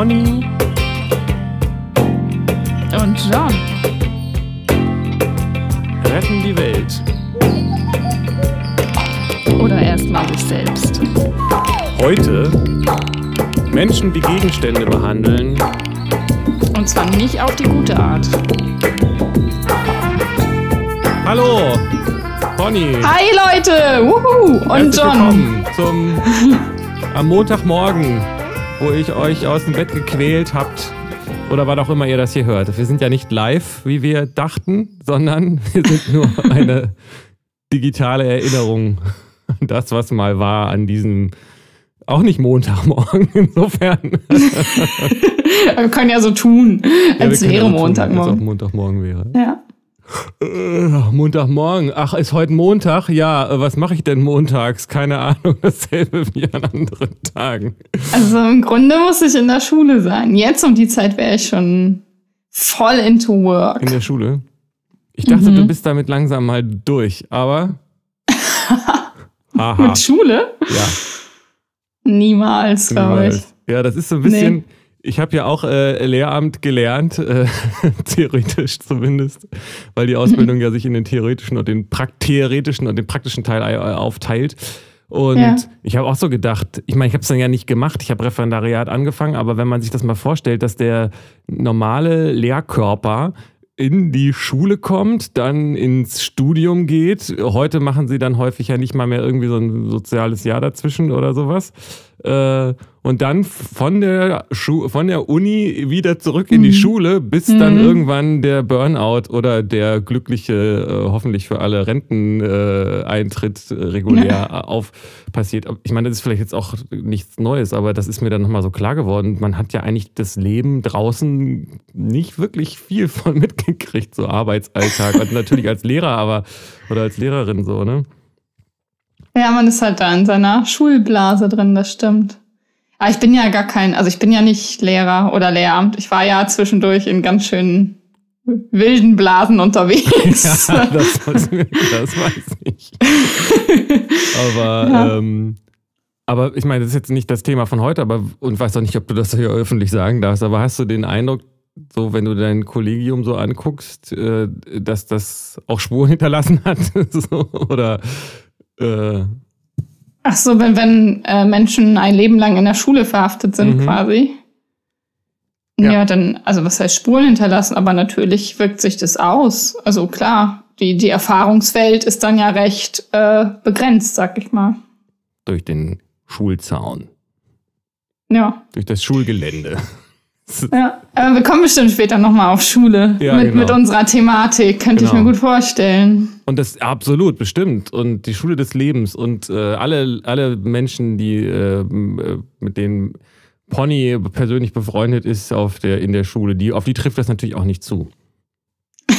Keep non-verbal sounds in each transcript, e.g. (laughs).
Conny und John retten die Welt. Oder erstmal sich selbst. Heute Menschen wie Gegenstände behandeln. Und zwar nicht auf die gute Art. Hallo, Conny. Hi Leute! Wuhu! Und Herzlich John. willkommen zum (laughs) am Montagmorgen, wo ich euch aus dem Bett gequält habt. Oder wann auch immer ihr das hier hört. Wir sind ja nicht live, wie wir dachten, sondern (laughs) wir sind nur eine digitale Erinnerung an das, was mal war an diesem auch nicht Montagmorgen, (laughs) insofern. (laughs) Wir können ja so tun, Ja, als können wäre auch tun, Als ob Montagmorgen. Montagmorgen wäre. Ja. Äh, Montagmorgen. Ach, ist heute Montag? Ja, äh, was mache ich denn montags? Keine Ahnung. (laughs) Dasselbe wie an anderen Tagen. Also im Grunde muss ich in der Schule sein. Jetzt um die Zeit wäre ich schon voll into work. In der Schule. Ich dachte, du bist damit langsam mal durch, aber. (laughs) Mit Schule? Ja, Niemals, glaube ich. Ja, das ist so ein bisschen. Nee. Ich habe ja auch äh, Lehramt gelernt, äh, (laughs) theoretisch zumindest, weil die Ausbildung ja sich in den theoretischen und den theoretischen und den praktischen Teil äh, aufteilt. Und Ja. ich habe auch so gedacht, ich meine, ich habe es dann ja nicht gemacht, ich habe Referendariat angefangen, aber wenn man sich das mal vorstellt, dass der normale Lehrkörper in die Schule kommt, dann ins Studium geht. Heute machen sie dann häufig ja nicht mal mehr irgendwie so ein soziales Jahr dazwischen oder sowas. Äh, und dann von der, Schu von der Uni wieder zurück in die Schule, bis dann irgendwann der Burnout oder der glückliche, äh, hoffentlich für alle Renteneintritt äh, regulär auf passiert. Ich meine, das ist vielleicht jetzt auch nichts Neues, aber das ist mir dann nochmal so klar geworden. Man hat ja eigentlich das Leben draußen nicht wirklich viel von (laughs) mitgekriegt, so Arbeitsalltag. Und natürlich als Lehrer, aber oder als Lehrerin so, ne? Ja, man ist halt da in seiner Schulblase drin, das stimmt. Aber ich bin ja gar kein, also ich bin ja nicht Lehrer oder Lehramt. Ich war ja zwischendurch in ganz schönen wilden Blasen unterwegs. (laughs) Ja, das, (laughs) das weiß ich. Aber, Ja. ähm, aber ich meine, das ist jetzt nicht das Thema von heute, aber und weiß auch nicht, ob du das hier öffentlich sagen darfst, aber hast du den Eindruck, so wenn du dein Kollegium so anguckst, äh, dass das auch Spuren hinterlassen hat? (laughs) so, oder äh, Ach so, wenn, wenn äh, Menschen ein Leben lang in der Schule verhaftet sind, Mhm. quasi. Ja. Ja. dann, also was heißt Spuren hinterlassen, aber natürlich wirkt sich das aus. Also klar, die, die Erfahrungswelt ist dann ja recht äh, begrenzt, sag ich mal. durch den Schulzaun, Ja. durch das Schulgelände. (laughs) Ja, aber wir kommen bestimmt später nochmal auf Schule Ja, mit, genau. mit unserer Thematik, könnte ich Genau. mir gut vorstellen. Und das absolut, bestimmt. Und die Schule des Lebens und äh, alle, alle Menschen, die äh, mit denen Pony persönlich befreundet ist auf der, in der Schule, die, auf die trifft das natürlich auch nicht zu. (laughs)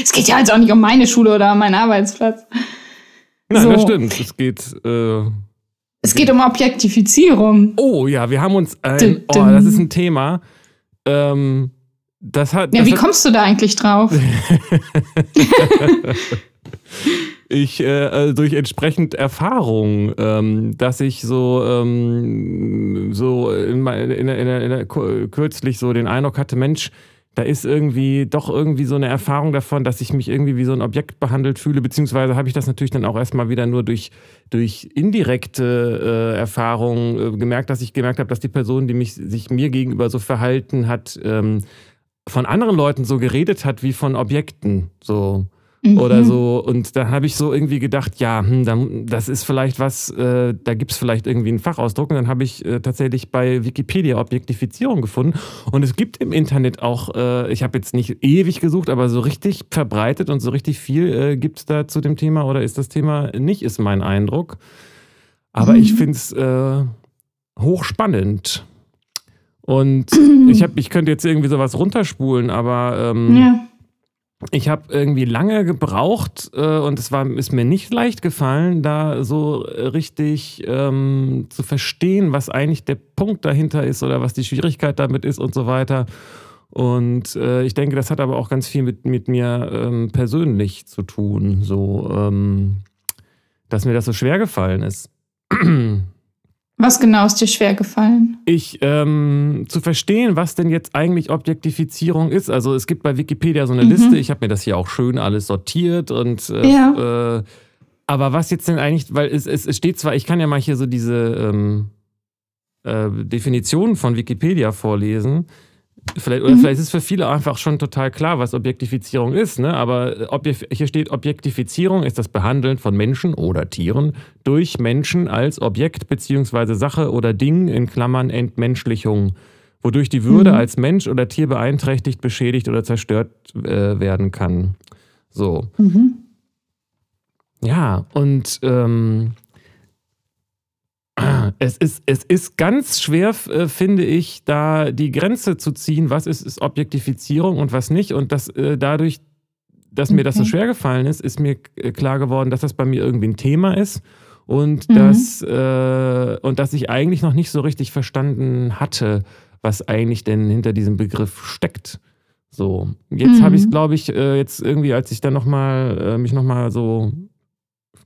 Es geht ja jetzt auch nicht um meine Schule oder meinen Arbeitsplatz. Nein, So. das stimmt. Es geht. Äh, Es geht um Objektifizierung. oh ja, wir haben uns. Ein, oh, das ist ein Thema. Ähm, das hat. Ja, das wie hat, kommst du da eigentlich drauf? (laughs) ich äh, äh, durch entsprechend Erfahrung, ähm, dass ich so ähm, so in, in, in, kürzlich so den Eindruck hatte, Mensch, da ist irgendwie doch irgendwie so eine Erfahrung davon, dass ich mich irgendwie wie so ein Objekt behandelt fühle, beziehungsweise habe ich das natürlich dann auch erstmal wieder nur durch, durch indirekte äh, Erfahrungen äh, gemerkt, dass ich gemerkt habe, dass die Person, die mich sich mir gegenüber so verhalten hat, ähm, von anderen Leuten so geredet hat wie von Objekten. So oder Mhm. so. Und da habe ich so irgendwie gedacht, ja, hm, dann, das ist vielleicht was, äh, da gibt es vielleicht irgendwie einen Fachausdruck. Und dann habe ich äh, tatsächlich bei Wikipedia Objektifizierung gefunden. Und es gibt im Internet auch, äh, ich habe jetzt nicht ewig gesucht, aber so richtig verbreitet und so richtig viel äh, gibt es da zu dem Thema oder ist das Thema nicht, ist mein Eindruck. Aber ich Mhm. finde es äh, hochspannend. Und (clears throat) ich, hab, ich könnte jetzt irgendwie sowas runterspulen, aber ähm, Ja. Ich habe irgendwie lange gebraucht äh, und es war, ist mir nicht leicht gefallen, da so richtig ähm, zu verstehen, was eigentlich der Punkt dahinter ist oder was die Schwierigkeit damit ist und so weiter. Und äh, ich denke, das hat aber auch ganz viel mit, mit mir ähm, persönlich zu tun, so, ähm, dass mir das so schwer gefallen ist. Was genau ist dir schwer gefallen? Ich, ähm, zu verstehen, was denn jetzt eigentlich Objektifizierung ist. Also es gibt bei Wikipedia so eine mhm. Liste, ich habe mir das hier auch schön alles sortiert und äh, ja. äh, aber was jetzt denn eigentlich, weil es, es, es steht zwar, ich kann ja mal hier so diese ähm, äh, Definition von Wikipedia vorlesen. Vielleicht, oder mhm. vielleicht ist es für viele einfach schon total klar, was Objektifizierung ist. Ne? Aber hier steht, Objektifizierung ist das Behandeln von Menschen oder Tieren durch Menschen als Objekt bzw. Sache oder Ding in Klammern Entmenschlichung, wodurch die Würde mhm. als Mensch oder Tier beeinträchtigt, beschädigt oder zerstört äh, werden kann. So. Mhm. Ja, und ähm, es ist, es ist ganz schwer, äh, finde ich, da die Grenze zu ziehen, was ist, ist Objektifizierung und was nicht. Und das äh, dadurch, dass mir das so schwer gefallen ist, ist mir äh, klar geworden, dass das bei mir irgendwie ein Thema ist und, mhm. dass, äh, und dass ich eigentlich noch nicht so richtig verstanden hatte, was eigentlich denn hinter diesem Begriff steckt. So, jetzt mhm. habe ich es, glaube ich, jetzt irgendwie, als ich dann noch mal, mich nochmal so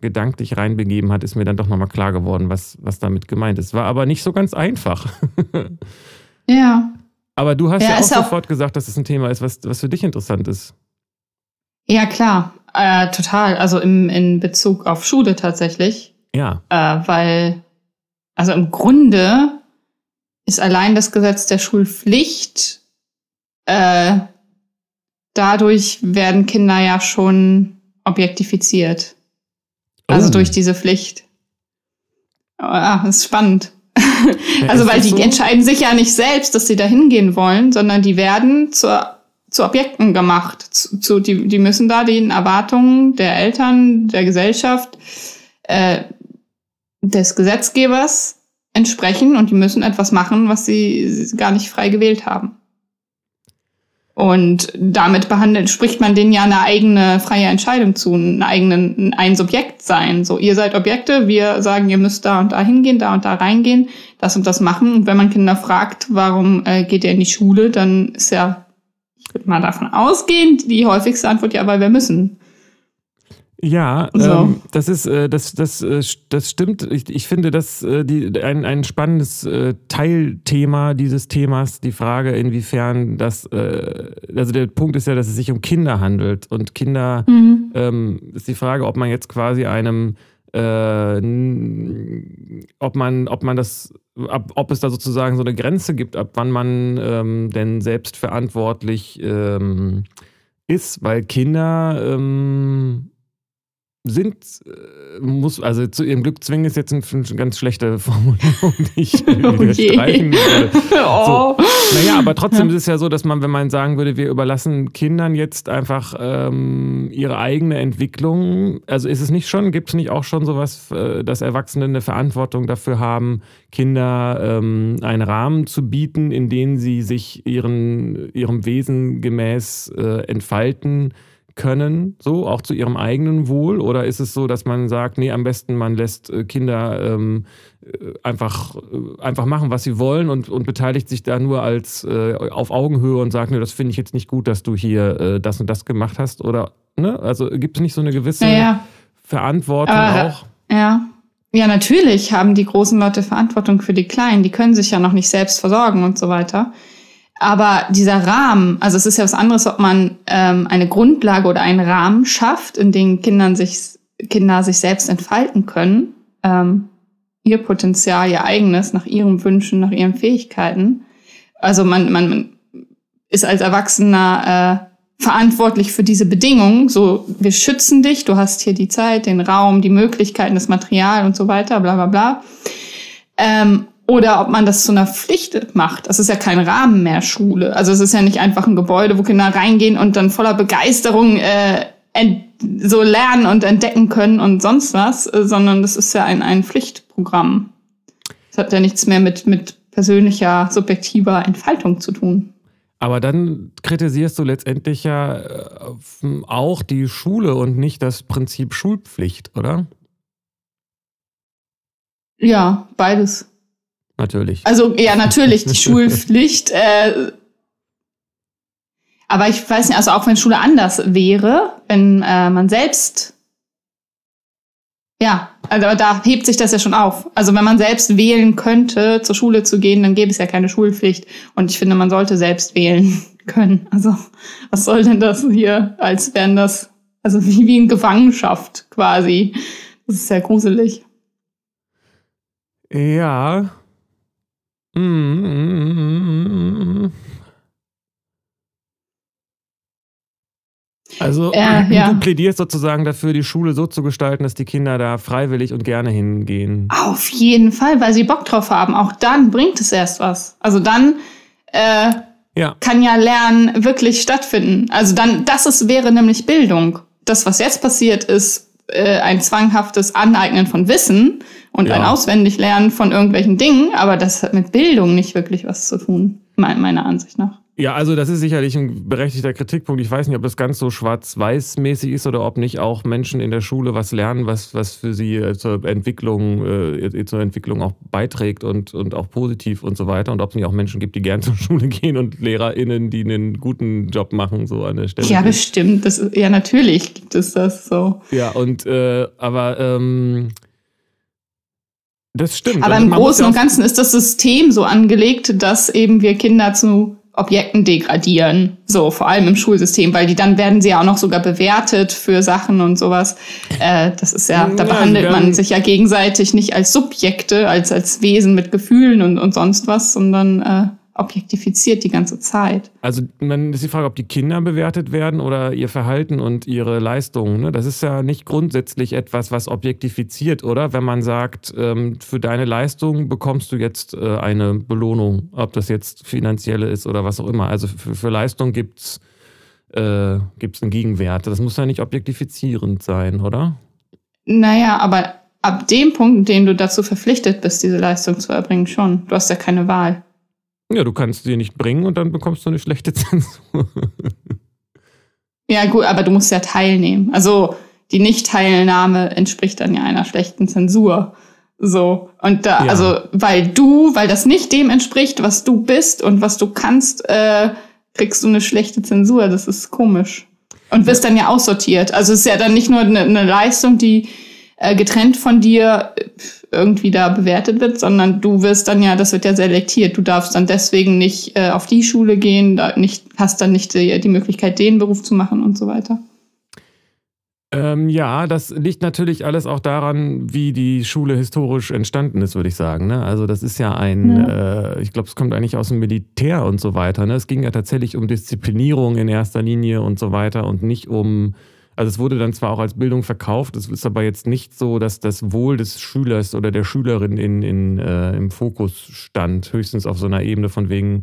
gedanklich reinbegeben hat, ist mir dann doch nochmal klar geworden, was, was damit gemeint ist. War aber nicht so ganz einfach. (laughs) ja. Aber du hast ja, ja auch sofort auch gesagt, dass es ein Thema ist, was, was für dich interessant ist. Ja, klar. Äh, total. Also im, in Bezug auf Schule tatsächlich. Ja. Äh, weil, also im Grunde ist allein das Gesetz der Schulpflicht, äh, dadurch werden Kinder ja schon objektifiziert. Also oh. durch diese Pflicht. Ah, das ist spannend. Ja, also, weil die so? entscheiden sich ja nicht selbst, dass sie da hingehen wollen, sondern die werden zur, zu Objekten gemacht. Zu, zu, die, die müssen da den Erwartungen der Eltern, der Gesellschaft, äh, des Gesetzgebers entsprechen und die müssen etwas machen, was sie gar nicht frei gewählt haben. Und damit behandelt, spricht man denen ja eine eigene freie Entscheidung zu, einen eigenen, ein Subjekt sein. So, ihr seid Objekte, wir sagen, ihr müsst da und da hingehen, da und da reingehen, das und das machen. Und wenn man Kinder fragt, warum äh, geht ihr in die Schule, dann ist ja, ich würde mal davon ausgehen, die häufigste Antwort ja, weil wir müssen. Ja, so. ähm, das ist, äh, das, das, äh, das stimmt. Ich, ich finde das äh, die, ein, ein spannendes äh, Teilthema dieses Themas, die Frage, inwiefern das, äh, also der Punkt ist ja, dass es sich um Kinder handelt. Und Kinder mhm. ähm, ist die Frage, ob man jetzt quasi einem äh, ob man, ob man das, ab, ob es da sozusagen so eine Grenze gibt, ab wann man ähm, denn selbst verantwortlich ähm, ist, weil Kinder ähm, sind, äh, muss, also zu ihrem Glück zwingen ist jetzt eine ganz schlechte (laughs) Formulierung, die ich (laughs) oh wieder streichen würde. (laughs) oh. So. Naja, aber trotzdem ja. ist es ja so, dass man, wenn man sagen würde, wir überlassen Kindern jetzt einfach ähm, ihre eigene Entwicklung, also ist es nicht schon, gibt es nicht auch schon sowas, äh, dass Erwachsene eine Verantwortung dafür haben, Kinder ähm, einen Rahmen zu bieten, in dem sie sich ihren, ihrem Wesen gemäß äh, entfalten können, so auch zu ihrem eigenen Wohl? Oder ist es so, dass man sagt, nee, am besten man lässt äh, Kinder ähm, äh, einfach, äh, einfach machen, was sie wollen und, und beteiligt sich da nur als äh, auf Augenhöhe und sagt, nee, das finde ich jetzt nicht gut, dass du hier äh, das und das gemacht hast? Oder, ne? Also gibt es nicht so eine gewisse ja, Verantwortung Aber, auch? Ja. Ja, natürlich haben die großen Leute Verantwortung für die Kleinen. Die können sich ja noch nicht selbst versorgen und so weiter. Aber dieser Rahmen, also es ist ja was anderes, ob man ähm, eine Grundlage oder einen Rahmen schafft, in dem Kindern sich, Kinder sich selbst entfalten können, ähm, ihr Potenzial, ihr eigenes, nach ihren Wünschen, nach ihren Fähigkeiten. Also man, man ist als Erwachsener äh, verantwortlich für diese Bedingungen. So, wir schützen dich, du hast hier die Zeit, den Raum, die Möglichkeiten, das Material und so weiter, bla bla bla. Ähm, oder ob man das zu einer Pflicht macht. Das ist ja kein Rahmen mehr Schule. Also es ist ja nicht einfach ein Gebäude, wo Kinder reingehen und dann voller Begeisterung äh, so lernen und entdecken können und sonst was, äh, sondern das ist ja ein, ein Pflichtprogramm. Das hat ja nichts mehr mit, mit persönlicher, subjektiver Entfaltung zu tun. Aber dann kritisierst du letztendlich ja äh, auch die Schule und nicht das Prinzip Schulpflicht, oder? Ja, beides. Natürlich. Also ja, natürlich die (laughs) Schulpflicht. Äh, aber ich weiß nicht, also auch wenn Schule anders wäre, wenn äh, man selbst ja, also da hebt sich das ja schon auf. Also wenn man selbst wählen könnte, zur Schule zu gehen, dann gäbe es ja keine Schulpflicht. Und ich finde, man sollte selbst wählen (laughs) können. Also was soll denn das hier, als wären das, also wie, wie in Gefangenschaft quasi. Das ist sehr gruselig. Ja. Also äh, ja. du plädierst sozusagen dafür, die Schule so zu gestalten, dass die Kinder da freiwillig und gerne hingehen. Auf jeden Fall, weil sie Bock drauf haben. Auch dann bringt es erst was. Also dann äh, ja. kann ja Lernen wirklich stattfinden. Also dann, das ist, wäre nämlich Bildung. Das, was jetzt passiert, ist äh, ein zwanghaftes Aneignen von Wissen und ja. ein Auswendiglernen von irgendwelchen Dingen, aber das hat mit Bildung nicht wirklich was zu tun, meiner Ansicht nach. Ja, also das ist sicherlich ein berechtigter Kritikpunkt. Ich weiß nicht, ob das ganz so schwarz-weiß-mäßig ist oder ob nicht auch Menschen in der Schule was lernen, was, was für sie äh, zur Entwicklung, äh, zur Entwicklung auch beiträgt und, und auch positiv und so weiter. Und ob es nicht auch Menschen gibt, die gern (laughs) zur Schule gehen und LehrerInnen, die einen guten Job machen, so an der Stelle. Ja, bestimmt. Das, ja, natürlich gibt es das so. Ja, und äh, aber ähm, das stimmt. Aber also im Großen und Ganzen ist das System so angelegt, dass eben wir Kinder zu Objekten degradieren, so vor allem im Schulsystem, weil die dann werden sie ja auch noch sogar bewertet für Sachen und sowas. Äh, das ist ja, da behandelt man sich ja gegenseitig nicht als Subjekte, als als Wesen mit Gefühlen und und sonst was, sondern äh, objektifiziert die ganze Zeit. Also man ist die Frage, ob die Kinder bewertet werden oder ihr Verhalten und ihre Leistungen. Ne? Das ist ja nicht grundsätzlich etwas, was objektifiziert, oder? Wenn man sagt, ähm, für deine Leistung bekommst du jetzt äh, eine Belohnung, ob das jetzt finanzielle ist oder was auch immer. Also für, für Leistung gibt es äh, gibt's einen Gegenwert. Das muss ja nicht objektifizierend sein, oder? Naja, aber ab dem Punkt, in dem du dazu verpflichtet bist, diese Leistung zu erbringen, schon. Du hast ja keine Wahl. Ja, du kannst sie nicht bringen und dann bekommst du eine schlechte (laughs) Zensur. ja, gut, aber du musst ja teilnehmen. Also die Nicht-Teilnahme entspricht dann ja einer schlechten Zensur. So. Und da, ja. also, weil du, weil das nicht dem entspricht, was du bist und was du kannst, äh, kriegst du eine schlechte Zensur. Das ist komisch. Und wirst dann ja aussortiert. Also es ist ja dann nicht nur eine, eine Leistung, die äh, getrennt von dir irgendwie da bewertet wird, sondern du wirst dann ja, das wird ja selektiert. Du darfst dann deswegen nicht äh, auf die Schule gehen, da nicht, hast dann nicht die, die Möglichkeit, den Beruf zu machen und so weiter. Ähm, ja, das liegt natürlich alles auch daran, wie die Schule historisch entstanden ist, würde ich sagen. Ne? Also das ist ja ein, ja. Äh, ich glaube, es kommt eigentlich aus dem Militär und so weiter. Ne? Es ging ja tatsächlich um Disziplinierung in erster Linie und so weiter und nicht um also es wurde dann zwar auch als Bildung verkauft, es ist aber jetzt nicht so, dass das Wohl des Schülers oder der Schülerin in, in, äh, im Fokus stand, höchstens auf so einer Ebene von wegen,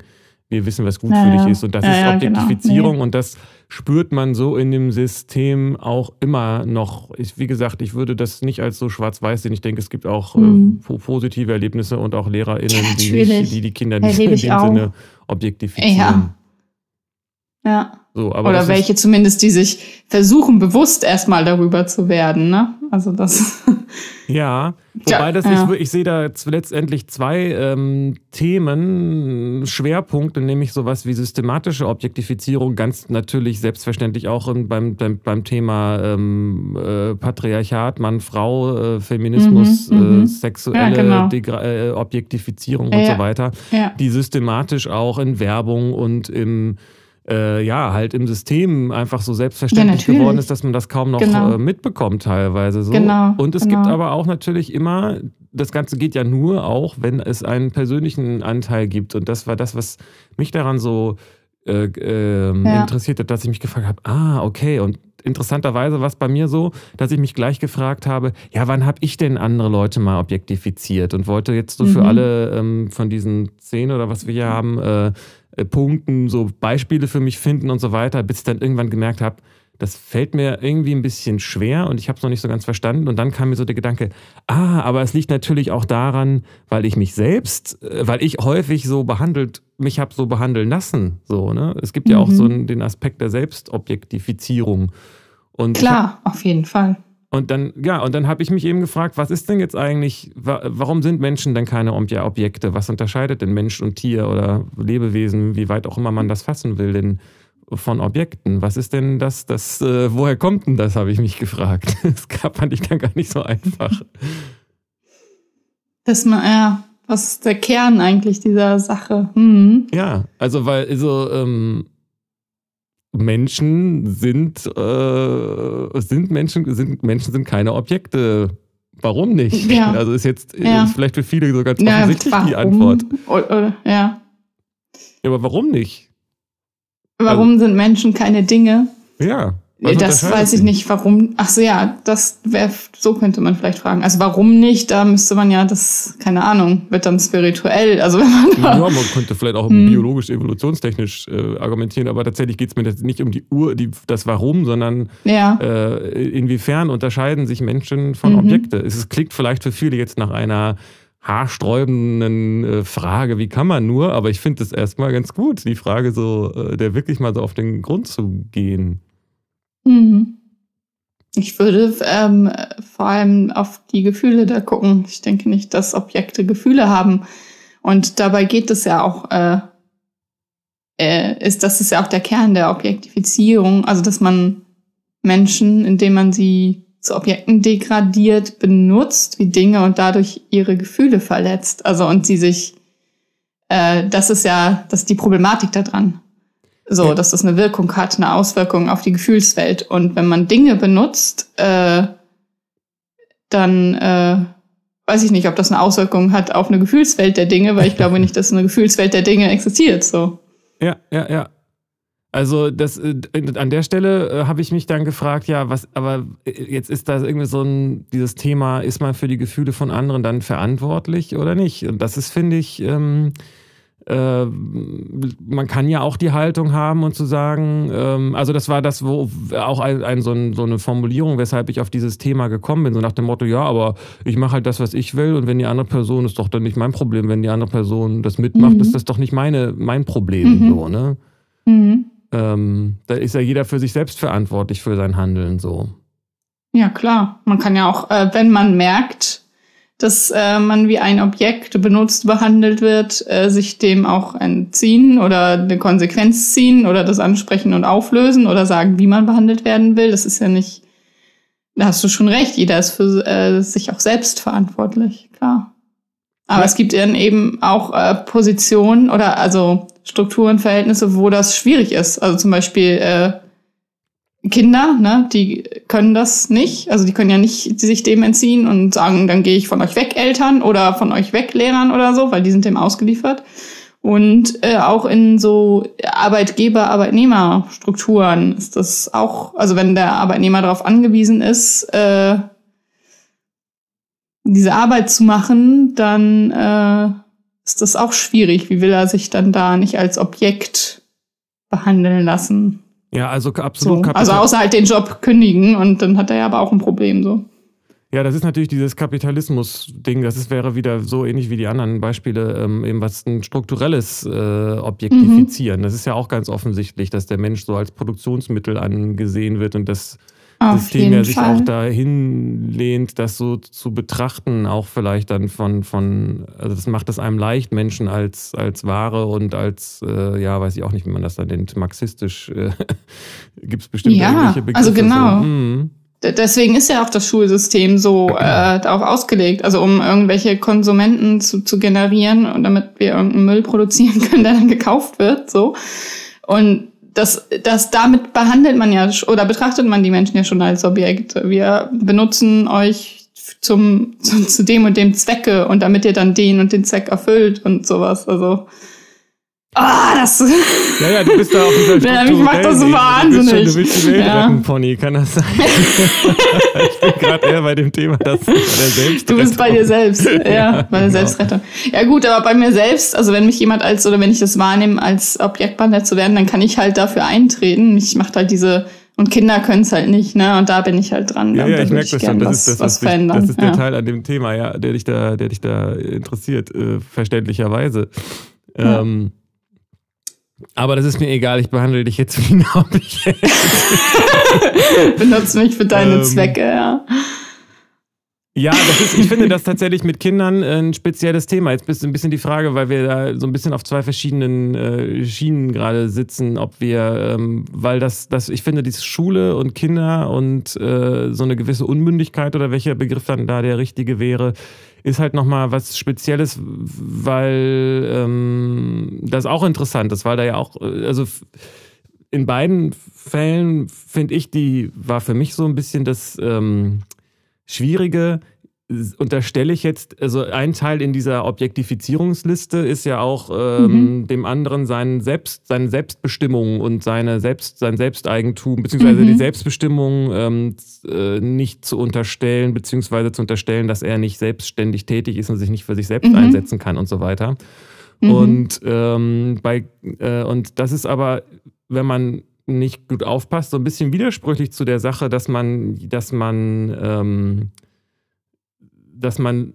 wir wissen, was gut ja, für dich ist. Und das ja, ist ja, genau. Objektifizierung genau. nee. und das spürt man so in dem System auch immer noch. Ich, wie gesagt, ich würde das nicht als so schwarz-weiß sehen. Ich denke, es gibt auch mhm. äh, positive Erlebnisse und auch LehrerInnen, die, nicht, die die Kinder nicht in dem auch. Sinne objektifizieren. Ja. Ja. So, Oder welche zumindest, die sich versuchen, bewusst erstmal darüber zu werden. Ne? Also das. (laughs) Ja, wobei das ja. ich, ich sehe da letztendlich zwei ähm, Themen, Schwerpunkte, nämlich sowas wie systematische Objektifizierung, ganz natürlich selbstverständlich auch beim, beim, beim Thema ähm, äh, Patriarchat, Mann, Frau, äh, Feminismus, mhm, äh, mhm. sexuelle ja, genau. Äh, Objektifizierung und so weiter, die systematisch auch in Werbung und im äh, ja, halt im System einfach so selbstverständlich ja, geworden ist, dass man das kaum noch genau. äh, mitbekommt teilweise. So. Genau, und es genau. gibt aber auch natürlich immer, das Ganze geht ja nur auch, wenn es einen persönlichen Anteil gibt. Und das war das, was mich daran so äh, ähm, ja. interessiert hat, dass ich mich gefragt habe, ah, okay, und interessanterweise war es bei mir so, dass ich mich gleich gefragt habe, ja, wann habe ich denn andere Leute mal objektifiziert und wollte jetzt so mhm. für alle ähm, von diesen zehn oder was wir hier haben, äh, äh, Punkten so Beispiele für mich finden und so weiter, bis ich dann irgendwann gemerkt habe, das fällt mir irgendwie ein bisschen schwer und ich habe es noch nicht so ganz verstanden. Und dann kam mir so der Gedanke, ah, aber es liegt natürlich auch daran, weil ich mich selbst, äh, weil ich häufig so behandelt, mich habe so behandeln lassen. So, ne? Es gibt ja auch so mhm. den Aspekt der Selbstobjektifizierung. Und Klar, hab, auf jeden Fall. Und dann, ja, und dann habe ich mich eben gefragt, was ist denn jetzt eigentlich, warum sind Menschen denn keine Objekte? Was unterscheidet denn Mensch und Tier oder Lebewesen, wie weit auch immer man das fassen will? Denn von Objekten. Was ist denn das, das äh, woher kommt denn das, habe ich mich gefragt. (laughs) Das fand ich dann gar nicht so einfach. Das man, ja, was ist der Kern eigentlich dieser Sache? Hm. Ja, also weil, also, ähm, Menschen sind, äh, sind Menschen, sind Menschen sind keine Objekte. Warum nicht? Ja. (laughs) Also ist jetzt ja. ist vielleicht für viele so ganz offensichtlich ja, die Antwort. Oder, ja. Aber warum nicht? Warum also, sind Menschen keine Dinge? Ja. Das weiß ich nicht, warum. Ach so, ja, das wäre, so könnte man vielleicht fragen. Also warum nicht? Da müsste man ja das, keine Ahnung, wird dann spirituell. Also wenn man da, Ja, man könnte vielleicht auch hm. biologisch, evolutionstechnisch äh, argumentieren, aber tatsächlich geht es mir nicht um die Ur, die, das Warum, sondern ja. äh, inwiefern unterscheiden sich Menschen von mhm. Objekten. Es klingt vielleicht für viele jetzt nach einer haarsträubenden äh, Frage, wie kann man nur, aber ich finde es erstmal ganz gut, die Frage so, äh, der wirklich mal so auf den Grund zu gehen. Mhm. Ich würde ähm, vor allem auf die Gefühle da gucken. Ich denke nicht, dass Objekte Gefühle haben. Und dabei geht es ja auch, äh, äh, ist, das ist ja auch der Kern der Objektifizierung, also dass man Menschen, indem man sie zu Objekten degradiert, benutzt wie Dinge und dadurch ihre Gefühle verletzt. Also und sie sich, äh, das ist ja, das ist die Problematik daran. So, ja. dass das eine Wirkung hat, eine Auswirkung auf die Gefühlswelt. Und wenn man Dinge benutzt, äh, dann äh, weiß ich nicht, ob das eine Auswirkung hat auf eine Gefühlswelt der Dinge, weil ich glaube nicht, dass eine Gefühlswelt der Dinge existiert. So. Ja, ja, ja. Also das äh, an der Stelle äh, habe ich mich dann gefragt, ja, was, aber äh, jetzt ist da irgendwie so ein dieses Thema, ist man für die Gefühle von anderen dann verantwortlich oder nicht? Und das ist, finde ich, ähm, äh, man kann ja auch die Haltung haben und zu sagen, ähm, also das war das, wo auch ein, ein, so, ein, so, eine Formulierung, weshalb ich auf dieses Thema gekommen bin, so nach dem Motto, ja, aber ich mache halt das, was ich will und wenn die andere Person ist doch dann nicht mein Problem, wenn die andere Person das mitmacht, mhm. ist das doch nicht meine, mein Problem, mhm. so, ne? Mhm. Ähm, da ist ja jeder für sich selbst verantwortlich für sein Handeln, so. Ja, klar. Man kann ja auch, äh, wenn man merkt, dass äh, man wie ein Objekt benutzt, behandelt wird, äh, sich dem auch entziehen oder eine Konsequenz ziehen oder das ansprechen und auflösen oder sagen, wie man behandelt werden will. Das ist ja nicht, da hast du schon recht, jeder ist für äh, sich auch selbst verantwortlich, klar. Aber ja. es gibt dann eben auch äh, Positionen oder also Strukturen, Verhältnisse, wo das schwierig ist. Also zum Beispiel äh, Kinder, ne, die können das nicht. Also die können ja nicht sich dem entziehen und sagen, dann gehe ich von euch weg, Eltern, oder von euch weg, Lehrern oder so, weil die sind dem ausgeliefert. Und äh, auch in so Arbeitgeber-Arbeitnehmer-Strukturen ist das auch, also wenn der Arbeitnehmer darauf angewiesen ist, äh, diese Arbeit zu machen, dann äh, ist das auch schwierig. Wie will er sich dann da nicht als Objekt behandeln lassen? Ja, also absolut. So. Also außer halt den Job kündigen und dann hat er ja aber auch ein Problem so. Ja, das ist natürlich dieses Kapitalismus-Ding. Das ist, wäre wieder so ähnlich wie die anderen Beispiele, ähm, eben was ein strukturelles äh, Objektifizieren. Mhm. Das ist ja auch ganz offensichtlich, dass der Mensch so als Produktionsmittel angesehen wird und das auf System ja sich Fall. auch dahin lehnt, das so zu betrachten, auch vielleicht dann von, von also das macht es einem leicht, Menschen als, als Ware und als, äh, ja, weiß ich auch nicht, wie man das dann nennt, marxistisch, äh, (laughs) gibt es bestimmt ja, irgendwelche Begriffe. Also genau. So, hm. Deswegen ist ja auch das Schulsystem so äh, darauf ausgelegt, also um irgendwelche Konsumenten zu, zu generieren und damit wir irgendeinen Müll produzieren (laughs) können, der dann gekauft wird, so. Und das, das damit behandelt man ja oder betrachtet man die Menschen ja schon als Objekt. Wir benutzen euch zum, (laughs) zu, zu dem und dem Zwecke und damit ihr dann den und den Zweck erfüllt und sowas. Also Ah, das. (laughs) Ja, ja, du bist da auf dieser Ja, mich macht das so wahnsinnig. Du, du willst die Welt ja. retten, Pony, kann das sein? (laughs) ich bin gerade eher bei dem Thema, dass der Selbstrettung. Du bist bei dir selbst, (laughs) ja, ja bei der genau. Selbstrettung. Ja gut, aber bei mir selbst, also wenn mich jemand als, oder wenn ich das wahrnehme, als Objektbandler zu werden, dann kann ich halt dafür eintreten. Ich mache halt diese und Kinder können es halt nicht, ne? Und da bin ich halt dran. Ja, ja ich merke das schon. Das was, ist, das, was ist, das ist der ja. Teil an dem Thema, ja, der dich da, der dich da interessiert, äh, verständlicherweise. Ähm, aber das ist mir egal, ich behandle dich jetzt (laughs) wie ein Objekt. (laughs) Benutze mich für deine ähm, Zwecke, ja. Ja, das ist, ich finde das tatsächlich mit Kindern ein spezielles Thema. Jetzt ist ein bisschen die Frage, weil wir da so ein bisschen auf zwei verschiedenen äh, Schienen gerade sitzen, ob wir, ähm, weil das, das, ich finde, die Schule und Kinder und äh, so eine gewisse Unmündigkeit oder welcher Begriff dann da der richtige wäre, ist halt nochmal was Spezielles, weil ähm, das auch interessant ist, weil da ja auch, äh, also in beiden Fällen finde ich, die war für mich so ein bisschen das ähm, Schwierige, unterstelle ich jetzt, also ein Teil in dieser Objektifizierungsliste ist ja auch ähm, mhm. dem anderen sein Selbst, seine Selbstbestimmung und seine Selbst, sein Selbsteigentum, beziehungsweise mhm. die Selbstbestimmung ähm, äh, nicht zu unterstellen, beziehungsweise zu unterstellen, dass er nicht selbstständig tätig ist und sich nicht für sich selbst mhm. einsetzen kann und so weiter. Mhm. Und ähm, bei äh, und das ist aber, wenn man nicht gut aufpasst, so ein bisschen widersprüchlich zu der Sache, dass man, dass man, ähm, dass man,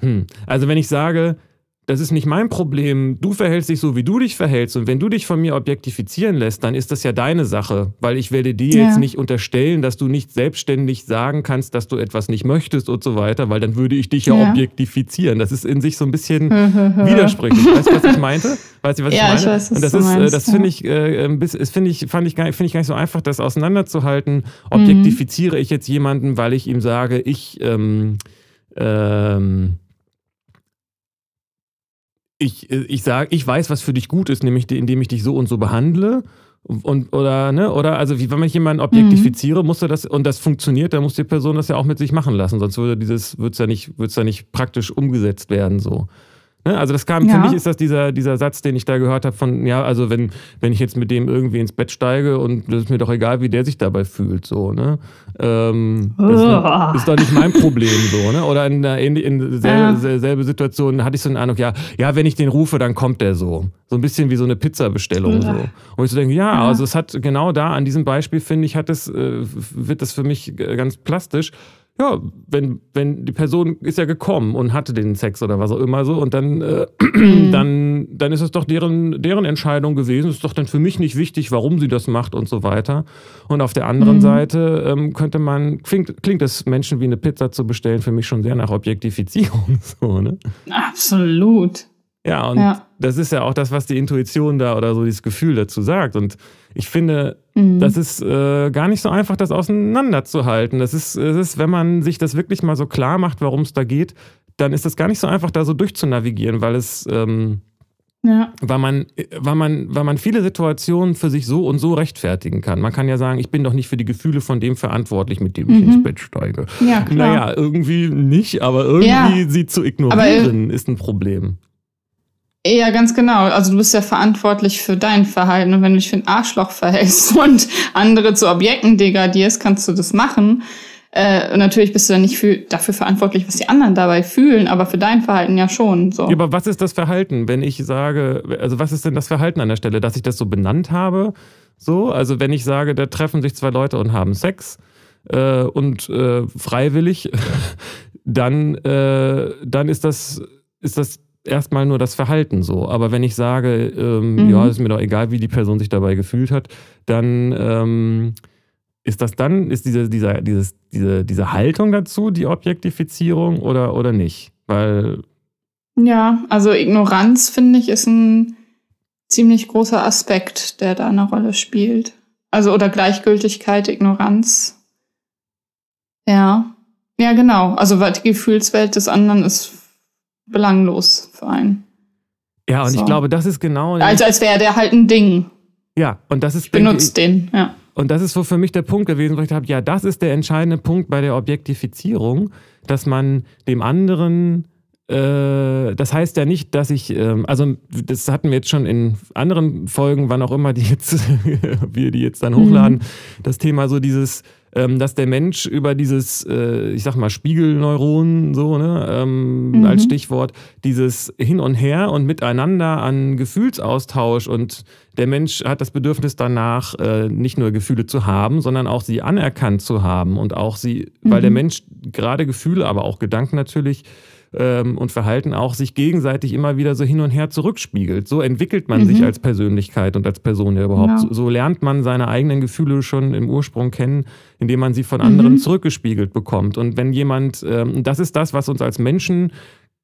hm, also wenn ich sage, das ist nicht mein Problem. Du verhältst dich so, wie du dich verhältst. Und wenn du dich von mir objektifizieren lässt, dann ist das ja deine Sache. Weil ich werde dir ja. jetzt nicht unterstellen, dass du nicht selbstständig sagen kannst, dass du etwas nicht möchtest und so weiter, weil dann würde ich dich ja, ja. objektifizieren. Das ist in sich so ein bisschen (laughs) widersprüchlich. Weißt du, was ich meinte? Weißt du, was ja, ich meine? Ich weiß, was und das ist, äh, meinst, das finde ich, äh, finde ich, fand ich, finde ich gar nicht so einfach, das auseinanderzuhalten. Objektifiziere mhm. ich jetzt jemanden, weil ich ihm sage, ich, ähm, ähm, ich, äh, ich sage, ich weiß, was für dich gut ist, nämlich indem ich dich so und so behandle. Und, oder, ne, oder, also wie wenn ich jemanden objektifiziere, mhm. musste das, und das funktioniert, dann muss die Person das ja auch mit sich machen lassen, sonst würde dieses, würde es ja nicht, würde es ja nicht praktisch umgesetzt werden, so. Ne? Also das kam, ja. für mich ist das dieser, dieser Satz, den ich da gehört habe von, ja, also wenn, wenn ich jetzt mit dem irgendwie ins Bett steige und das ist mir doch egal, wie der sich dabei fühlt, so, ne? Ähm, das ist, ist, doch nicht mein Problem, so, ne? Oder in, in, in selbe, ja. selbe Situation hatte ich so den Eindruck, ja, ja, wenn ich den rufe, dann kommt der so. So ein bisschen wie so eine Pizzabestellung, ja. so. Und ich so denke, ja, also es hat genau da, an diesem Beispiel, finde ich, hat es, äh, wird das für mich ganz plastisch ja, wenn, wenn die Person ist ja gekommen und hatte den Sex oder was auch immer so und dann, äh, mhm. dann, dann ist es doch deren, deren Entscheidung gewesen. Es ist doch dann für mich nicht wichtig, warum sie das macht und so weiter. Und auf der anderen mhm. Seite ähm, könnte man, klingt, klingt es Menschen wie eine Pizza zu bestellen, für mich schon sehr nach Objektifizierung. (laughs) So, ne? Absolut. Ja, und ja. das ist ja auch das, was die Intuition da oder so dieses Gefühl dazu sagt. Und ich finde, mhm. das ist äh, gar nicht so einfach, das auseinanderzuhalten. Das ist, das ist, wenn man sich das wirklich mal so klar macht, worum es da geht, dann ist das gar nicht so einfach, da so durchzunavigieren, weil es, ähm, ja. weil, man, weil, man, weil man viele Situationen für sich so und so rechtfertigen kann. Man kann ja sagen, ich bin doch nicht für die Gefühle von dem verantwortlich, mit dem ich mhm. ins Bett steige. Ja, klar. Naja, irgendwie nicht, aber irgendwie ja. sie zu ignorieren, aber, ist ein Problem. Ja, ganz genau. Also du bist ja verantwortlich für dein Verhalten. Und wenn du dich für ein Arschloch verhältst (laughs) und andere zu Objekten degradierst, kannst du das machen. Äh, natürlich bist du dann nicht für, dafür verantwortlich, was die anderen dabei fühlen, aber für dein Verhalten ja schon. So. Ja, aber was ist das Verhalten, wenn ich sage, also was ist denn das Verhalten an der Stelle, dass ich das so benannt habe? So, also wenn ich sage, da treffen sich zwei Leute und haben Sex äh, und äh, freiwillig, (laughs) dann, äh, dann ist das, ist das erstmal nur das Verhalten so. Aber wenn ich sage, ähm, mhm. ja, ist mir doch egal, wie die Person sich dabei gefühlt hat, dann ähm, ist das dann, ist diese, dieser, dieses, diese, diese Haltung dazu die Objektifizierung oder, oder nicht? Weil. Ja, also Ignoranz, finde ich, ist ein ziemlich großer Aspekt, der da eine Rolle spielt. Also, oder Gleichgültigkeit, Ignoranz. Ja. Ja, genau. Also, die Gefühlswelt des anderen ist belanglos für einen. Ja, und so. ich glaube, das ist genau. Also als wäre der halt ein Ding. Ja, und das ist. Benutzt den, ja. Und das ist so für mich der Punkt gewesen, wo ich habe, ja, das ist der entscheidende Punkt bei der Objektifizierung, dass man dem anderen äh, das heißt ja nicht, dass ich, ähm, also das hatten wir jetzt schon in anderen Folgen, wann auch immer die jetzt, (laughs) wir die jetzt dann hochladen, mhm. das Thema so dieses, ähm, dass der Mensch über dieses, äh, ich sag mal, Spiegelneuronen, so, ne, ähm, mhm. als Stichwort, dieses Hin und Her und Miteinander an Gefühlsaustausch und der Mensch hat das Bedürfnis danach, äh, nicht nur Gefühle zu haben, sondern auch sie anerkannt zu haben und auch sie, mhm. weil der mhm. Mensch gerade Gefühle, aber auch Gedanken natürlich ähm, und Verhalten auch sich gegenseitig immer wieder so hin und her zurückspiegelt. So entwickelt man mhm. sich als Persönlichkeit und als Person ja überhaupt. Genau. So, lernt man seine eigenen Gefühle schon im Ursprung kennen, indem man sie von anderen mhm. zurückgespiegelt bekommt. Und wenn jemand, ähm, das ist das, was uns als Menschen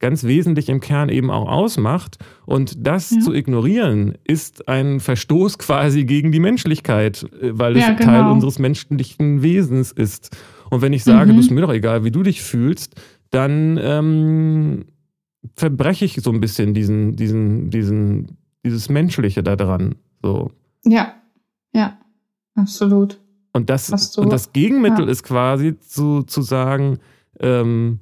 ganz wesentlich im Kern eben auch ausmacht. Und das ja. zu ignorieren, ist ein Verstoß quasi gegen die Menschlichkeit, äh, weil es ja, genau. Teil unseres menschlichen Wesens ist. Und wenn ich sage, mhm. ist mir doch egal, wie du dich fühlst, dann ähm, verbreche ich so ein bisschen diesen, diesen, diesen, dieses Menschliche da dran. So. Ja, ja, absolut. Und das, und das Gegenmittel ja. ist quasi zu, zu sagen, ähm,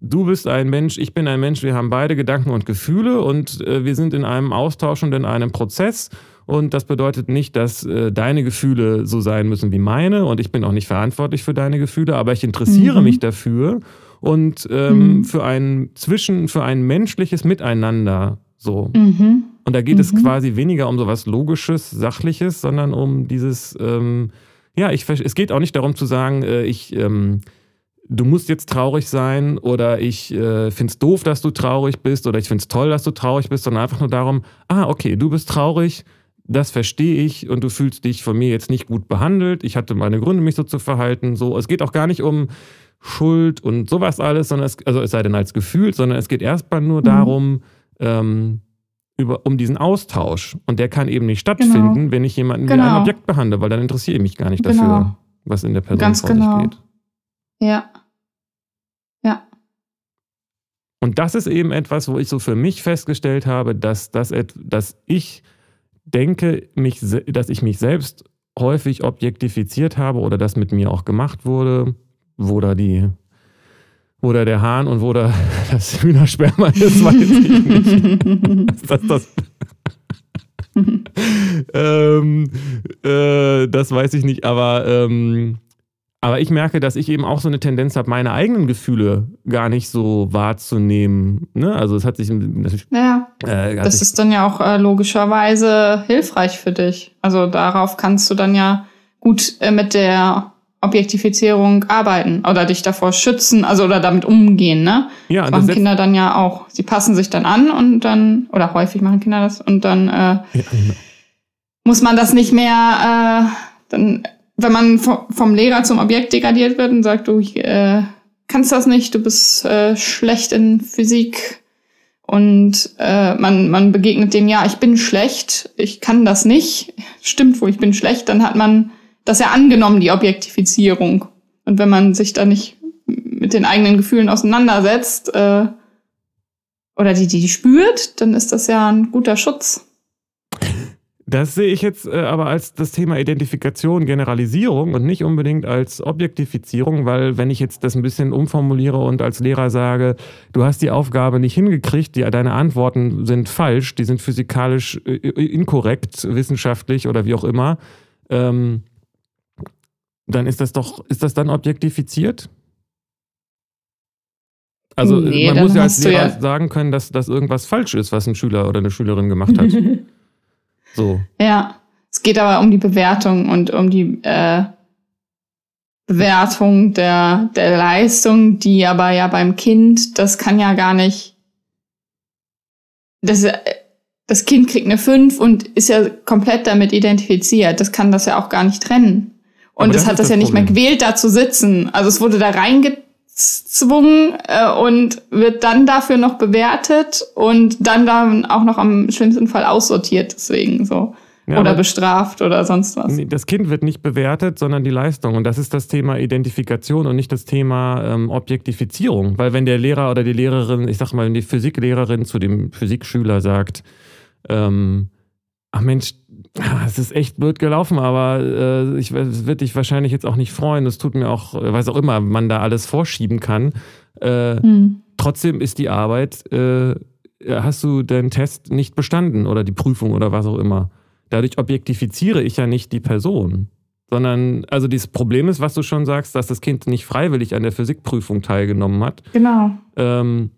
du bist ein Mensch, ich bin ein Mensch, wir haben beide Gedanken und Gefühle und äh, wir sind in einem Austausch und in einem Prozess. Und das bedeutet nicht, dass äh, deine Gefühle so sein müssen wie meine und ich bin auch nicht verantwortlich für deine Gefühle, aber ich interessiere mhm. mich dafür und ähm, mhm. für ein Zwischen, für ein menschliches Miteinander so. Mhm. Und da geht es mhm. quasi weniger um so was Logisches, Sachliches, sondern um dieses, ähm, ja, ich, es geht auch nicht darum zu sagen, äh, ich, ähm, du musst jetzt traurig sein oder ich äh, finde es doof, dass du traurig bist oder ich finde es toll, dass du traurig bist, sondern einfach nur darum, ah, okay, du bist traurig, das verstehe ich und du fühlst dich von mir jetzt nicht gut behandelt. Ich hatte meine Gründe, mich so zu verhalten. So, es geht auch gar nicht um Schuld und sowas alles, sondern es, also es sei denn als Gefühl, sondern es geht erstmal nur mhm. darum, ähm, über, um diesen Austausch. Und der kann eben nicht stattfinden, genau. wenn ich jemanden genau. wie ein genau. Objekt behandle, weil dann interessiere ich mich gar nicht dafür, genau. was in der Person Ganz vor genau. sich geht. Ja. Ja. Und das ist eben etwas, wo ich so für mich festgestellt habe, dass, dass, dass ich denke, mich, dass ich mich selbst häufig objektifiziert habe oder das mit mir auch gemacht wurde, wo da die wo da der Hahn und wo da (laughs) das Hühnersperma ist, weiß ich nicht. (laughs) das, das, ähm, äh, das weiß ich nicht, aber ähm, aber ich merke, dass ich eben auch so eine Tendenz habe, meine eigenen Gefühle gar nicht so wahrzunehmen. Ne? Also es hat sich natürlich. Naja, äh, das ist dann ja auch äh, logischerweise hilfreich für dich. Also darauf kannst du dann ja gut äh, mit der Objektifizierung arbeiten oder dich davor schützen, also oder damit umgehen, ne? Ja, das machen Kinder dann ja auch. Sie passen sich dann an und dann, oder häufig machen Kinder das und dann äh, ja, genau. muss man das nicht mehr, äh, dann wenn man vom Lehrer zum Objekt degradiert wird und sagt, du äh, kannst das nicht, du bist äh, schlecht in Physik und äh, man, man begegnet dem, ja, ich bin schlecht, ich kann das nicht, stimmt wo ich bin schlecht, dann hat man das ja angenommen, die Objektifizierung. Und wenn man sich da nicht mit den eigenen Gefühlen auseinandersetzt äh, oder die, die spürt, dann ist das ja ein guter Schutz. Das sehe ich jetzt äh, aber als das Thema Identifikation, Generalisierung und nicht unbedingt als Objektifizierung, weil wenn ich jetzt das ein bisschen umformuliere und als Lehrer sage, du hast die Aufgabe nicht hingekriegt, die, deine Antworten sind falsch, die sind physikalisch äh, inkorrekt, wissenschaftlich oder wie auch immer, ähm, dann ist das doch, ist das dann objektifiziert? Also nee, man muss ja als Lehrer ja sagen können, dass das irgendwas falsch ist, was ein Schüler oder eine Schülerin gemacht hat. (laughs) So. Ja. Es geht aber um die Bewertung und um die äh, Bewertung der, der Leistung, die aber ja beim Kind, das kann ja gar nicht. Das, äh, das Kind kriegt eine 5 und ist ja komplett damit identifiziert. Das kann das ja auch gar nicht trennen. Und es hat das, ja nicht mehr gewählt, da zu sitzen. Also es wurde da reingezwungen äh, und wird dann dafür noch bewertet und dann dann auch noch am schlimmsten Fall aussortiert, deswegen so. Ja, oder bestraft oder sonst was. Das Kind wird nicht bewertet, sondern die Leistung. Und das ist das Thema Identifikation und nicht das Thema ähm, Objektifizierung. Weil wenn der Lehrer oder die Lehrerin, ich sag mal, die Physiklehrerin zu dem Physikschüler sagt, ähm, ach Mensch, es ist echt blöd gelaufen, aber äh, ich, es wird dich wahrscheinlich jetzt auch nicht freuen. Es tut mir auch, weiß auch immer, man da alles vorschieben kann. Äh, hm. Trotzdem ist die Arbeit, äh, hast du den Test nicht bestanden oder die Prüfung oder was auch immer. Dadurch objektifiziere ich ja nicht die Person. Sondern, also dieses Problem ist, was du schon sagst, dass das Kind nicht freiwillig an der Physikprüfung teilgenommen hat. Genau. Ähm,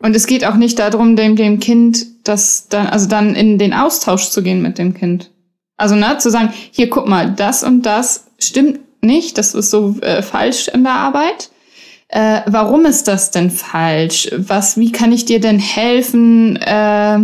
und es geht auch nicht darum, dem, dem Kind das dann, also dann in den Austausch zu gehen mit dem Kind. Also, ne, zu sagen, hier guck mal, das und das stimmt nicht, das ist so äh, falsch in der Arbeit. äh, warum ist das denn falsch? Was, wie kann ich dir denn helfen, äh,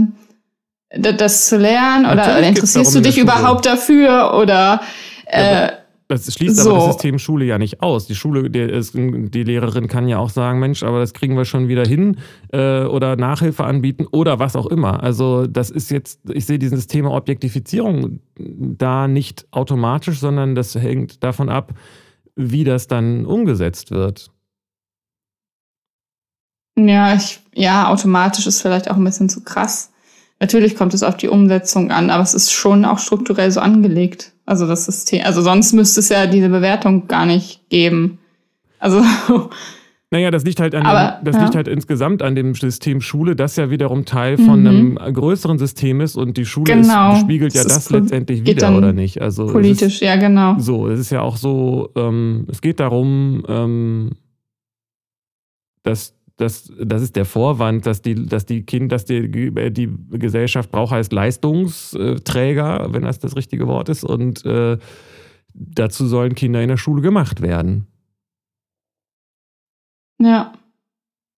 das zu lernen? Oder interessierst du dich überhaupt dafür? Oder äh, ja, das schließt so. aber das System Schule ja nicht aus. Die Schule, die, die, Lehrerin kann ja auch sagen, Mensch, aber das kriegen wir schon wieder hin äh, oder Nachhilfe anbieten oder was auch immer. Also das ist jetzt, ich sehe dieses Thema Objektifizierung da nicht automatisch, sondern das hängt davon ab, wie das dann umgesetzt wird. Ja, ich, ja, automatisch ist vielleicht auch ein bisschen zu krass. Natürlich kommt es auf die Umsetzung an, aber es ist schon auch strukturell so angelegt. Also das System, also sonst müsste es ja diese Bewertung gar nicht geben. Also (laughs) Naja, das liegt halt an Aber, dem, das ja. liegt halt insgesamt an dem System Schule, das ja wiederum Teil von mhm. einem größeren System ist und die Schule genau. ist, spiegelt ja das, das letztendlich wieder, oder nicht? Also politisch, ist, ja, genau. So, es ist ja auch so, ähm, es geht darum, ähm, dass das, das ist der Vorwand, dass die, dass die Kind, dass die, die Gesellschaft braucht heißt Leistungsträger, wenn das das richtige Wort ist, und äh, dazu sollen Kinder in der Schule gemacht werden. Ja.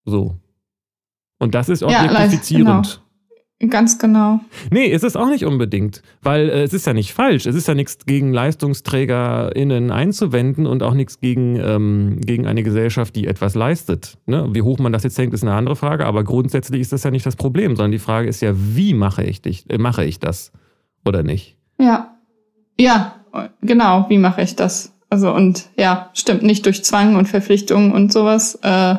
So. Und das ist objektifizierend. Ja. Ganz genau. Nee, ist es auch nicht unbedingt, weil äh, es ist ja nicht falsch. Es ist ja nichts gegen LeistungsträgerInnen einzuwenden und auch nichts gegen, ähm, gegen eine Gesellschaft, die etwas leistet. Ne? Wie hoch man das jetzt hängt, ist eine andere Frage, aber grundsätzlich ist das ja nicht das Problem, sondern die Frage ist ja, wie mache ich, dich, äh, mache ich das oder nicht? Ja. Ja, genau, wie mache ich das? Also und ja, stimmt nicht durch Zwang und Verpflichtung und sowas. Äh,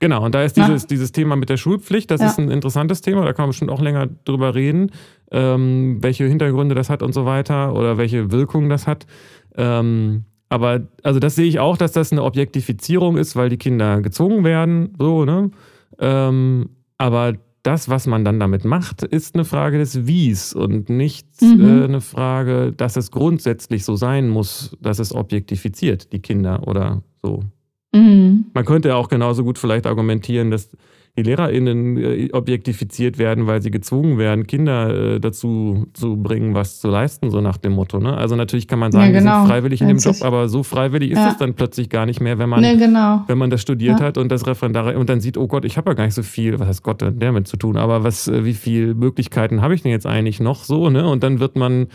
Genau, und da ist dieses, ja. dieses Thema mit der Schulpflicht, das ja. ist ein interessantes Thema, da kann man bestimmt auch länger drüber reden, ähm, welche Hintergründe das hat und so weiter oder welche Wirkung das hat. Ähm, aber also das sehe ich auch, dass das eine Objektifizierung ist, weil die Kinder gezwungen werden, so, ne? Ähm, aber das, was man dann damit macht, ist eine Frage des Wies und nicht mhm. äh, eine Frage, dass es grundsätzlich so sein muss, dass es objektifiziert, die Kinder oder so. Mhm. Man könnte ja auch genauso gut vielleicht argumentieren, dass die LehrerInnen äh, objektifiziert werden, weil sie gezwungen werden, Kinder äh, dazu zu bringen, was zu leisten, so nach dem Motto. Ne? Also natürlich kann man sagen, ja, genau. die sind freiwillig in dem Job, aber so freiwillig ist ja. es dann plötzlich gar nicht mehr, wenn man, nee, genau. wenn man das studiert ja. hat und das Referendar und dann sieht, oh Gott, ich habe ja gar nicht so viel, was heißt Gott damit zu tun, aber was, äh, wie viele Möglichkeiten habe ich denn jetzt eigentlich noch so, ne? Und dann wird man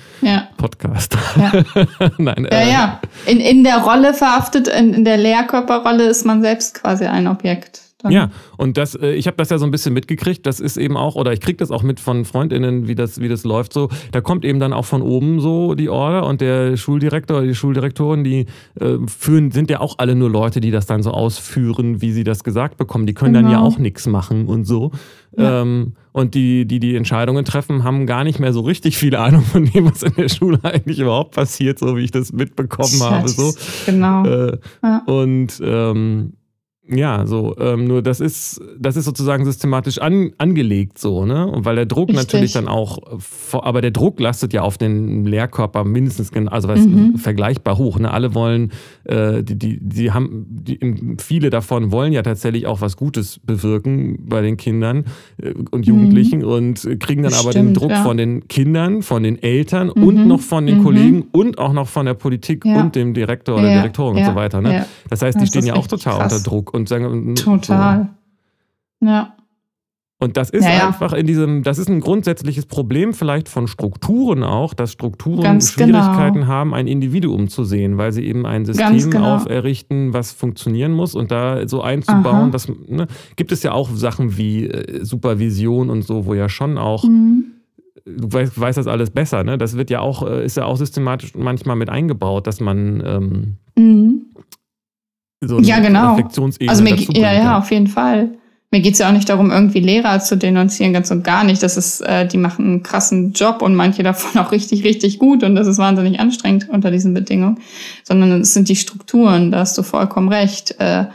Podcast. Ja, (laughs) Nein, ja, äh, ja. In, in der Rolle verhaftet, in, in der Lehrkörperrolle ist man selbst quasi ein Objekt. Dann. Ja, und das, äh, ich habe das ja so ein bisschen mitgekriegt. Das ist eben auch, oder ich kriege das auch mit von FreundInnen, wie das, wie das läuft so. Da kommt eben dann auch von oben so die Order und der Schuldirektor, die Schuldirektoren, die äh, führen, sind ja auch alle nur Leute, die das dann so ausführen, wie sie das gesagt bekommen. Die können genau. dann ja genau. auch nichts machen und so. Ja. Ähm, und die, die die Entscheidungen treffen, haben gar nicht mehr so richtig viel Ahnung von dem, was in der Schule eigentlich überhaupt passiert, so wie ich das mitbekommen habe. So. Genau. Äh, ja. Und ähm, ja, so, ähm, nur das ist, das ist sozusagen systematisch an, angelegt so, ne? Und weil der Druck Richtig. natürlich dann auch, aber der Druck lastet ja auf den Lehrkörper mindestens, also was mhm. vergleichbar hoch, ne? Alle wollen, äh, die, die, die haben, die, viele davon wollen ja tatsächlich auch was Gutes bewirken bei den Kindern äh, und Jugendlichen mhm. und kriegen dann aber den Druck ja. von den Kindern, von den Eltern mhm. und noch von den mhm. Kollegen und auch noch von der Politik ja. und dem Direktor oder ja. Direktorin und so weiter, ne? Das heißt, die das stehen ja auch total krass. unter Druck und sagen. Total. So. Ja. Und das ist ja, einfach in diesem, das ist ein grundsätzliches Problem vielleicht von Strukturen auch, dass Strukturen Ganz Schwierigkeiten genau. haben, ein Individuum zu sehen, weil sie eben ein System genau. auferrichten, was funktionieren muss und da so einzubauen, das ne, gibt es ja auch Sachen wie äh, Supervision und so, wo ja schon auch mhm. Du weißt, weißt, das alles besser, ne? Das wird ja auch, äh, ist ja auch systematisch manchmal mit eingebaut, dass man ähm, mhm so eine ja, genau. Reflexionsebene also mir, ja, ja, auf jeden Fall. Mir geht's ja auch nicht darum, irgendwie Lehrer zu denunzieren, ganz und gar nicht. Das ist, äh, die machen einen krassen Job und manche davon (laughs) auch richtig, richtig gut und das ist wahnsinnig anstrengend unter diesen Bedingungen. Sondern es sind die Strukturen, da hast du vollkommen recht, äh,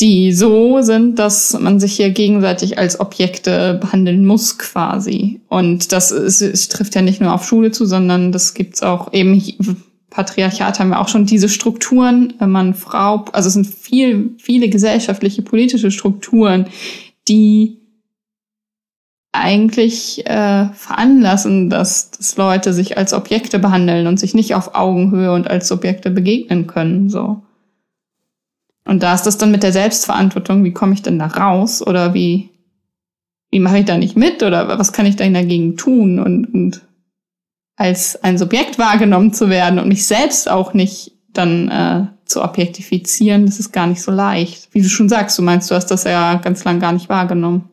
die so sind, dass man sich hier gegenseitig als Objekte behandeln muss quasi. Und das ist, es trifft ja nicht nur auf Schule zu, sondern das gibt's auch eben Patriarchat haben wir auch schon diese Strukturen, wenn man Frau, also es sind viel, viele gesellschaftliche, politische Strukturen, die eigentlich äh, veranlassen, dass, dass Leute sich als Objekte behandeln und sich nicht auf Augenhöhe und als Objekte begegnen können. So. Und da ist das dann mit der Selbstverantwortung, wie komme ich denn da raus oder wie, wie mache ich da nicht mit oder was kann ich da dagegen tun und, und als ein Subjekt wahrgenommen zu werden und mich selbst auch nicht dann äh, zu objektifizieren, das ist gar nicht so leicht. Wie du schon sagst, du meinst, du hast das ja ganz lang gar nicht wahrgenommen.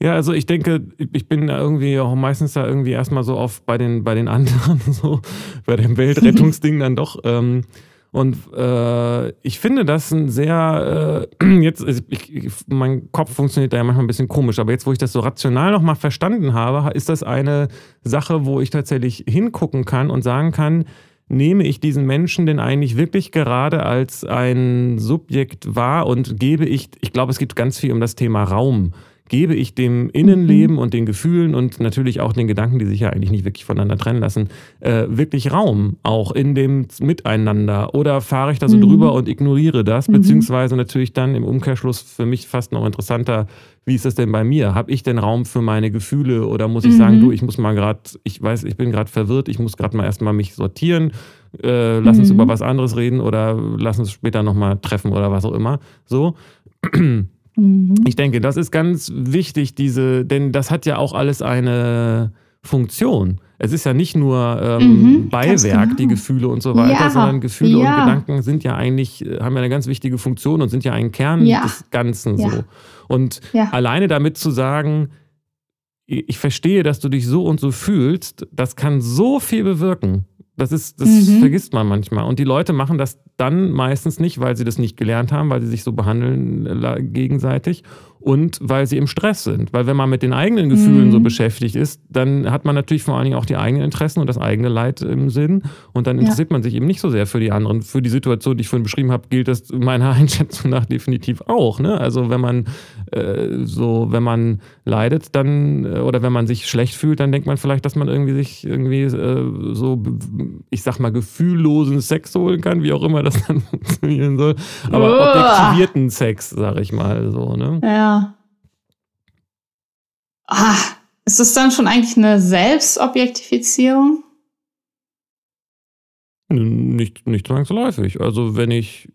Ja, also ich denke, ich bin irgendwie auch meistens da irgendwie erstmal so oft bei den, bei den anderen, (laughs) so bei dem (laughs) Weltrettungsding dann doch. Ähm, und äh, ich finde das ein sehr, äh, (clears throat) jetzt, ich, ich, mein Kopf funktioniert da ja manchmal ein bisschen komisch, aber jetzt, wo ich das so rational nochmal verstanden habe, ist das eine Sache, wo ich tatsächlich hingucken kann und sagen kann, nehme ich diesen Menschen denn eigentlich wirklich gerade als ein Subjekt wahr und gebe ich, ich glaube, es geht ganz viel um das Thema Raum gebe ich dem Innenleben mhm. und den Gefühlen und natürlich auch den Gedanken, die sich ja eigentlich nicht wirklich voneinander trennen lassen, äh, wirklich Raum, auch in dem Miteinander? Oder fahre ich da so mhm. drüber und ignoriere das? Mhm. Beziehungsweise natürlich dann im Umkehrschluss für mich fast noch interessanter, wie ist das denn bei mir? Habe ich denn Raum für meine Gefühle oder muss ich sagen, mhm. du, ich muss mal gerade, ich weiß, ich bin gerade verwirrt, ich muss gerade mal erstmal mich sortieren, äh, lass uns mhm. über was anderes reden oder lass uns später nochmal treffen oder was auch immer. So. Mhm. Ich denke, das ist ganz wichtig, diese, denn das hat ja auch alles eine Funktion. Es ist ja nicht nur ähm, mhm, Beiwerk, genau. die Gefühle und so weiter, ja, sondern Gefühle ja. und Gedanken sind ja eigentlich, äh, haben ja eine ganz wichtige Funktion und sind ja ein Kern ja. des Ganzen so. Und alleine damit zu sagen, ich verstehe, dass du dich so und so fühlst, das kann so viel bewirken. Das ist, das mhm. vergisst man manchmal. Und die Leute machen das dann meistens nicht, weil sie das nicht gelernt haben, weil sie sich so behandeln äh, gegenseitig und weil sie im Stress sind. Weil wenn man mit den eigenen Gefühlen mhm. so beschäftigt ist, dann hat man natürlich vor allen Dingen auch die eigenen Interessen und das eigene Leid im Sinn. Und dann interessiert ja. man sich eben nicht so sehr für die anderen. Für die Situation, die ich vorhin beschrieben habe, gilt das meiner (laughs) Einschätzung nach definitiv auch. Ne? Also wenn man äh, so, wenn man leidet, dann äh, oder wenn man sich schlecht fühlt, dann denkt man vielleicht, dass man irgendwie sich irgendwie äh, so, ich sag mal, gefühllosen Sex holen kann, wie auch immer das (laughs) dann funktionieren soll. Aber Uah. objektivierten Sex, sag ich mal so. Ne? Ja. Ah, ist das dann schon eigentlich eine Selbstobjektifizierung? Nicht, nicht zwangsläufig. Also wenn ich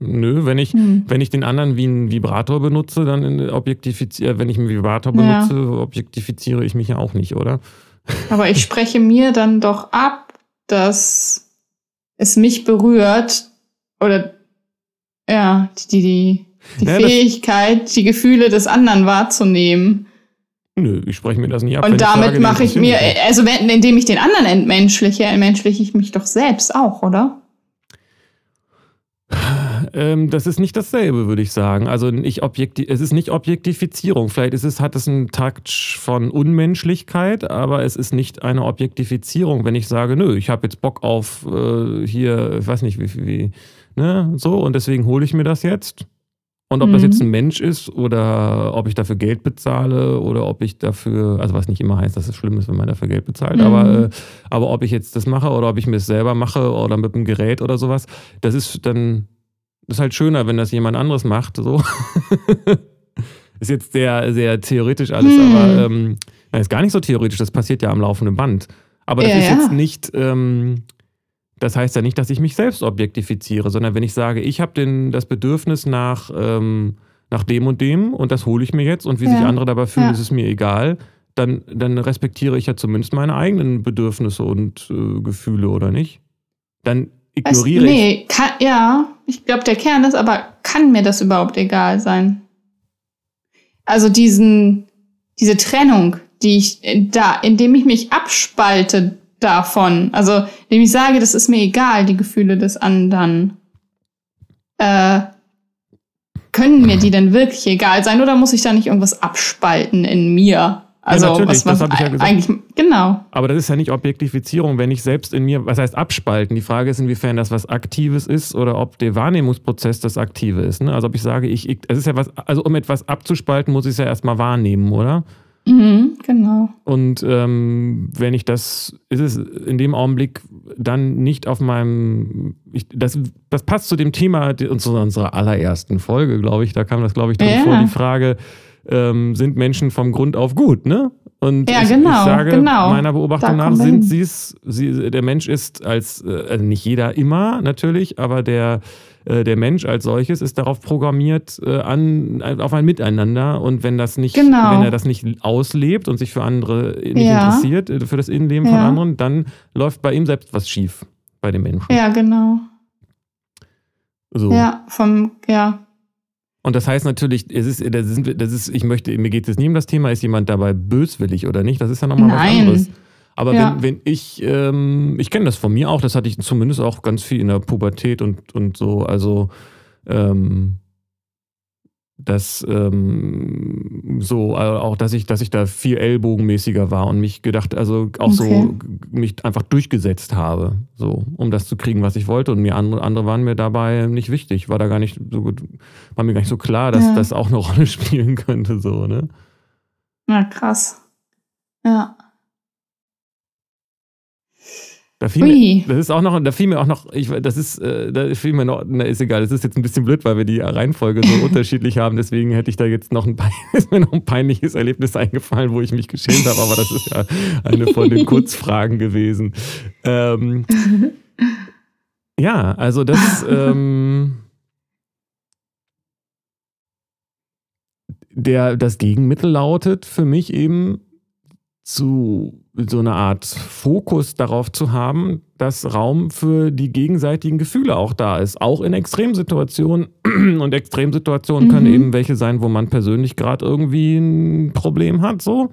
Nö, wenn ich, hm. wenn ich den anderen wie einen Vibrator benutze, dann objektifiziere, wenn ich einen Vibrator benutze, ja. objektifiziere ich mich ja auch nicht, oder? Aber ich spreche mir dann doch ab, dass es mich berührt oder ja, die, die, die ja, Fähigkeit, die Gefühle des anderen wahrzunehmen. Nö, ich spreche mir das nicht ab. Und damit mache ich mir, also indem ich den anderen entmenschliche, entmenschliche ich mich doch selbst auch, oder? Ähm, das ist nicht dasselbe, würde ich sagen. Also nicht es ist nicht Objektifizierung. Vielleicht ist es, hat es einen Touch von Unmenschlichkeit, aber es ist nicht eine Objektifizierung, wenn ich sage, nö, ich habe jetzt Bock auf äh, hier, ich weiß nicht, wie, wie ne, so, und deswegen hole ich mir das jetzt. Und ob mhm. das jetzt ein Mensch ist oder ob ich dafür Geld bezahle oder ob ich dafür, also was nicht immer heißt, dass es schlimm ist, wenn man dafür Geld bezahlt, mhm. aber, äh, aber ob ich jetzt das mache oder ob ich mir es selber mache oder mit einem Gerät oder sowas, das ist dann, das ist halt schöner, wenn das jemand anderes macht, so. (laughs) ist jetzt sehr, sehr theoretisch alles, mhm. aber ähm, ist gar nicht so theoretisch, das passiert ja am laufenden Band. Aber das ja, ist jetzt nicht, ähm, das heißt ja nicht, dass ich mich selbst objektifiziere, sondern wenn ich sage, ich habe das Bedürfnis nach, ähm, nach dem und dem und das hole ich mir jetzt und wie ja. sich andere dabei fühlen, ja. ist es mir egal, dann, dann respektiere ich ja zumindest meine eigenen Bedürfnisse und äh, Gefühle, oder nicht? Dann ignoriere also, nee, ich. Kann, ja, ich glaube, der Kern ist, aber kann mir das überhaupt egal sein? Also diesen, diese Trennung, die ich da, indem ich mich abspalte davon. Also, indem ich sage, das ist mir egal, die Gefühle des anderen. Äh, können mir die denn wirklich egal sein oder muss ich da nicht irgendwas abspalten in mir? Also, ja, natürlich, was, was das habe ich ja gesagt. Eigentlich, genau. Aber das ist ja nicht Objektifizierung, wenn ich selbst in mir, was heißt abspalten? Die Frage ist, inwiefern das was Aktives ist oder ob der Wahrnehmungsprozess das Aktive ist. Ne? Also, ob ich sage, ich, ich, es ist ja was, also um etwas abzuspalten, muss ich es ja erstmal wahrnehmen, oder? Mhm, genau. Und ähm, wenn ich das, ist es in dem Augenblick dann nicht auf meinem, ich, das, das passt zu dem Thema unserer, unserer allerersten Folge, glaube ich. Da kam das, glaube ich, drin ja. vor, die Frage, ähm, sind Menschen vom Grund auf gut, ne? Und Ja, ich, genau, ich sage, genau. meiner Beobachtung nach sind sie es, der Mensch ist als, äh, also nicht jeder immer natürlich, aber der, äh, der Mensch als solches ist darauf programmiert, äh, an, auf ein Miteinander. Und wenn das nicht, Genau. wenn er das nicht auslebt und sich für andere nicht Ja. interessiert, für das Innenleben von Ja. anderen, dann läuft bei ihm selbst was schief, bei dem Menschen. Ja, genau. So. Ja, vom, ja. Und das heißt natürlich, es ist, das ist, das ist, ich möchte, mir geht es nie um das Thema, ist jemand dabei böswillig oder nicht? Das ist ja nochmal was Nein. anderes. Aber Ja. wenn, wenn ich, ähm, ich kenne das von mir auch, das hatte ich zumindest auch ganz viel in der Pubertät und, und so, also ähm, dass ähm, so, äh, auch dass ich, dass ich da viel ellbogenmäßiger war und mich gedacht, also auch so Okay. g- mich einfach durchgesetzt habe, so, um das zu kriegen, was ich wollte. Und mir andere, andere waren mir dabei nicht wichtig, war da gar nicht so gut, war mir gar nicht so klar, dass Ja. das auch eine (laughs) Rolle spielen könnte, so, ne? Ja, krass. Ja. Da fiel Ui. mir, das ist auch noch, da fiel mir auch noch, ich, das ist, äh, da fiel mir noch, na, ist egal, das ist jetzt ein bisschen blöd, weil wir die Reihenfolge so (laughs) unterschiedlich haben, deswegen hätte ich da jetzt noch ein, (laughs) ist mir noch ein peinliches Erlebnis eingefallen, wo ich mich geschämt habe, aber das ist ja eine von den (laughs) Kurzfragen gewesen. Ähm, ja, also das, ähm, der, das Gegenmittel lautet für mich eben zu so eine Art Fokus darauf zu haben, dass Raum für die gegenseitigen Gefühle auch da ist, auch in Extremsituationen. (clears throat) Und Extremsituationen Mhm. können eben welche sein, wo man persönlich gerade irgendwie ein Problem hat, so.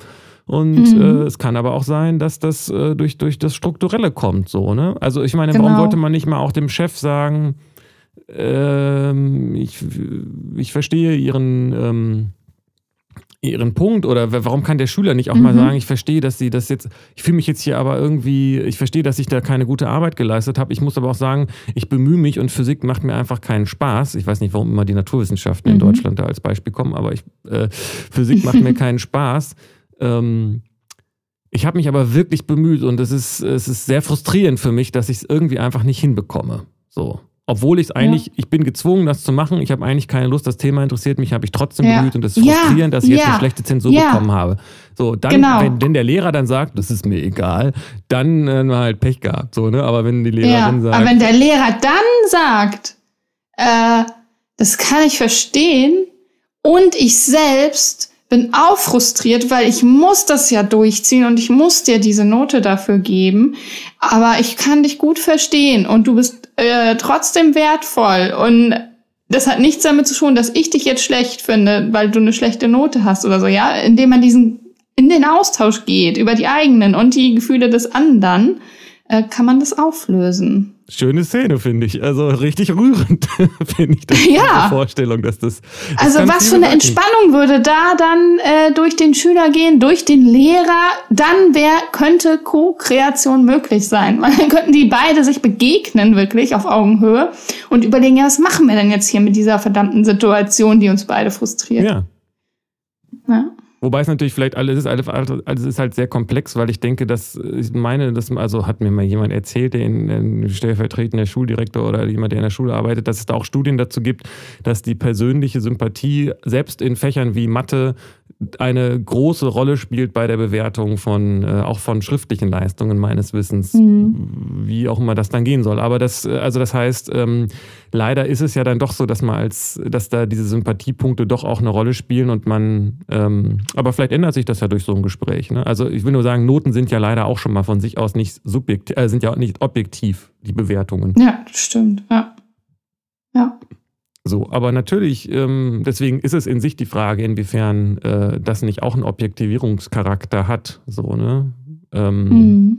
Und Mhm. äh, es kann aber auch sein, dass das äh, durch, durch das Strukturelle kommt, so, ne? Also ich meine, warum Genau. sollte man nicht mal auch dem Chef sagen, ähm, ich, ich verstehe ihren, ähm, ihren Punkt oder wa- warum kann der Schüler nicht auch mal Mhm. sagen, ich verstehe, dass sie das jetzt, ich fühle mich jetzt hier aber irgendwie, ich verstehe, dass ich da keine gute Arbeit geleistet habe. Ich muss aber auch sagen, ich bemühe mich und Physik macht mir einfach keinen Spaß. Ich weiß nicht, warum immer die Naturwissenschaften in Mhm. Deutschland da als Beispiel kommen, aber ich, äh, Physik macht mir (laughs) keinen Spaß. Ähm, ich habe mich aber wirklich bemüht und es ist, es ist sehr frustrierend für mich, dass ich es irgendwie einfach nicht hinbekomme. So. Obwohl ich es eigentlich, ich bin gezwungen, das zu machen. Ich habe eigentlich keine Lust, das Thema interessiert mich, habe ich trotzdem Ja. bemüht und es ist Ja. frustrierend, dass ich jetzt Ja. eine schlechte Zensur Ja. bekommen habe. So, dann, Genau. wenn, wenn der Lehrer dann sagt, das ist mir egal, dann äh, halt Pech gehabt. So, ne? Aber wenn die Ja, Lehrerin sagt, aber wenn der Lehrer dann sagt, äh, das kann ich verstehen und ich selbst bin auch frustriert, weil ich muss das ja durchziehen und ich muss dir diese Note dafür geben, aber ich kann dich gut verstehen und du bist äh, trotzdem wertvoll und das hat nichts damit zu tun, dass ich dich jetzt schlecht finde, weil du eine schlechte Note hast oder so, ja, indem man diesen in den Austausch geht über die eigenen und die Gefühle des anderen, äh, kann man das auflösen. Schöne Szene, finde ich. Also richtig rührend, (laughs) finde ich, das, Ja. Vorstellung, dass das. das Also was für eine. Entspannung würde da dann äh, durch den Schüler gehen, durch den Lehrer, dann wär, könnte Co-Kreation möglich sein. (laughs) Weil dann könnten die beide sich begegnen, wirklich auf Augenhöhe und überlegen, ja, was machen wir denn jetzt hier mit dieser verdammten Situation, die uns beide frustriert. Ja. Wobei es natürlich vielleicht alles ist, alles ist halt sehr komplex, weil ich denke, dass ich meine, das also hat mir mal jemand erzählt, der in, in stellvertretender Schuldirektor oder jemand, der in der Schule arbeitet, dass es da auch Studien dazu gibt, dass die persönliche Sympathie selbst in Fächern wie Mathe eine große Rolle spielt bei der Bewertung von äh, auch von schriftlichen Leistungen meines Wissens, wie auch immer das dann gehen soll. Aber das, äh, also das heißt, ähm, leider ist es ja dann doch so, dass man als, dass da diese Sympathiepunkte doch auch eine Rolle spielen und man, ähm, aber vielleicht ändert sich das ja durch so ein Gespräch. Ne? Also ich will nur sagen, Noten sind ja leider auch schon mal von sich aus nicht subjektiv, äh, sind ja auch nicht objektiv, die Bewertungen. ja, das stimmt. Ja. Ja. So, aber natürlich, ähm, deswegen ist es in sich die Frage, inwiefern äh, das nicht auch einen Objektivierungscharakter hat. So, ne? Ähm, Mhm.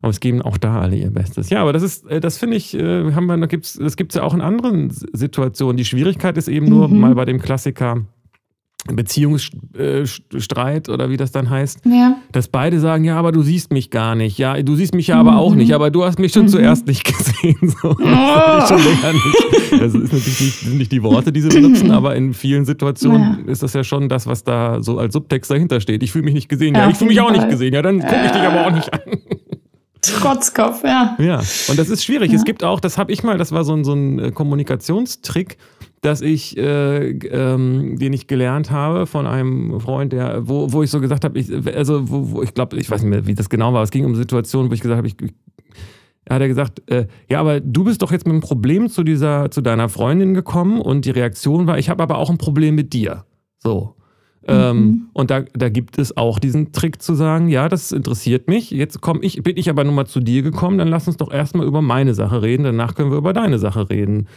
Aber es geben auch da alle ihr Bestes. Ja, aber das ist, äh, das finde ich, äh, haben wir, das gibt es ja auch in anderen Situationen. Die Schwierigkeit ist eben nur Mhm. mal bei dem Klassiker Beziehungsstreit oder wie das dann heißt, Ja. dass beide sagen, ja, aber du siehst mich gar nicht. Ja, du siehst mich ja aber Mhm. auch nicht, aber du hast mich schon Mhm. zuerst nicht gesehen. (laughs) So, das ich schon nicht. Das ist natürlich nicht, sind nicht die Worte, die sie benutzen, aber in vielen Situationen ist das ja schon das, was da so als Subtext dahinter steht. Ich fühle mich nicht gesehen. Ja, Ja, ich fühle mich auch nicht gesehen. Ja, dann gucke ich dich aber auch nicht an. (laughs) Trotzkopf, ja. Ja, und das ist schwierig. Ja. Es gibt auch, das habe ich mal, das war so ein, so ein äh, Kommunikationstrick, dass ich, äh, ähm, den ich gelernt habe von einem Freund, der, wo, wo ich so gesagt habe, ich, also wo, wo ich glaube, ich weiß nicht mehr, wie das genau war, es ging um Situationen, wo ich gesagt habe, ich, ich hat er gesagt, äh, ja, aber du bist doch jetzt mit einem Problem zu dieser, zu deiner Freundin gekommen und die Reaktion war, ich habe aber auch ein Problem mit dir. So. Ähm, mhm. Ähm, und da, da gibt es auch diesen Trick zu sagen, ja, das interessiert mich. Jetzt komm ich, bin ich aber nur mal zu dir gekommen, dann lass uns doch erstmal über meine Sache reden, danach können wir über deine Sache reden.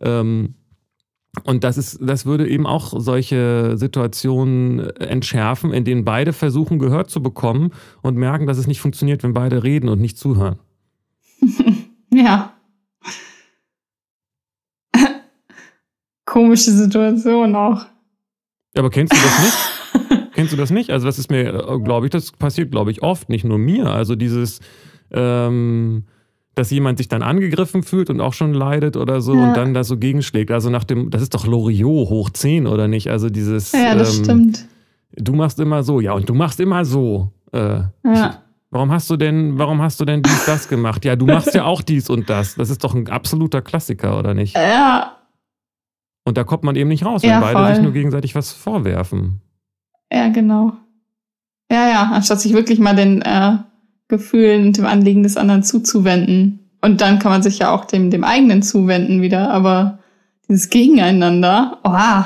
Ähm, und das ist, das würde eben auch solche Situationen entschärfen, in denen beide versuchen, Gehör zu bekommen und merken, dass es nicht funktioniert, wenn beide reden und nicht zuhören. (laughs) ja. Komische Situation auch. Aber kennst du das nicht? (laughs) kennst du das nicht? Also das ist mir, äh, glaube ich, das passiert, glaube ich, oft, nicht nur mir. Also dieses, ähm, dass jemand sich dann angegriffen fühlt und auch schon leidet oder so ja. und dann da so gegenschlägt. Also nach dem, das ist doch Loriot hoch 10 oder nicht? Also dieses. Ja, das ähm, stimmt. Du machst immer so, ja, und du machst immer so. Äh, ja. Warum hast du denn, warum hast du denn dies, das gemacht? Ja, du machst ja auch dies und das. Das ist doch ein absoluter Klassiker, oder nicht? Ja, und da kommt man eben nicht raus, wenn ja, beide sich nur gegenseitig was vorwerfen. Ja, genau. Ja, ja, anstatt sich wirklich mal den äh, Gefühlen und dem Anliegen des anderen zuzuwenden. Und dann kann man sich ja auch dem, dem eigenen zuwenden wieder, aber dieses Gegeneinander, oh,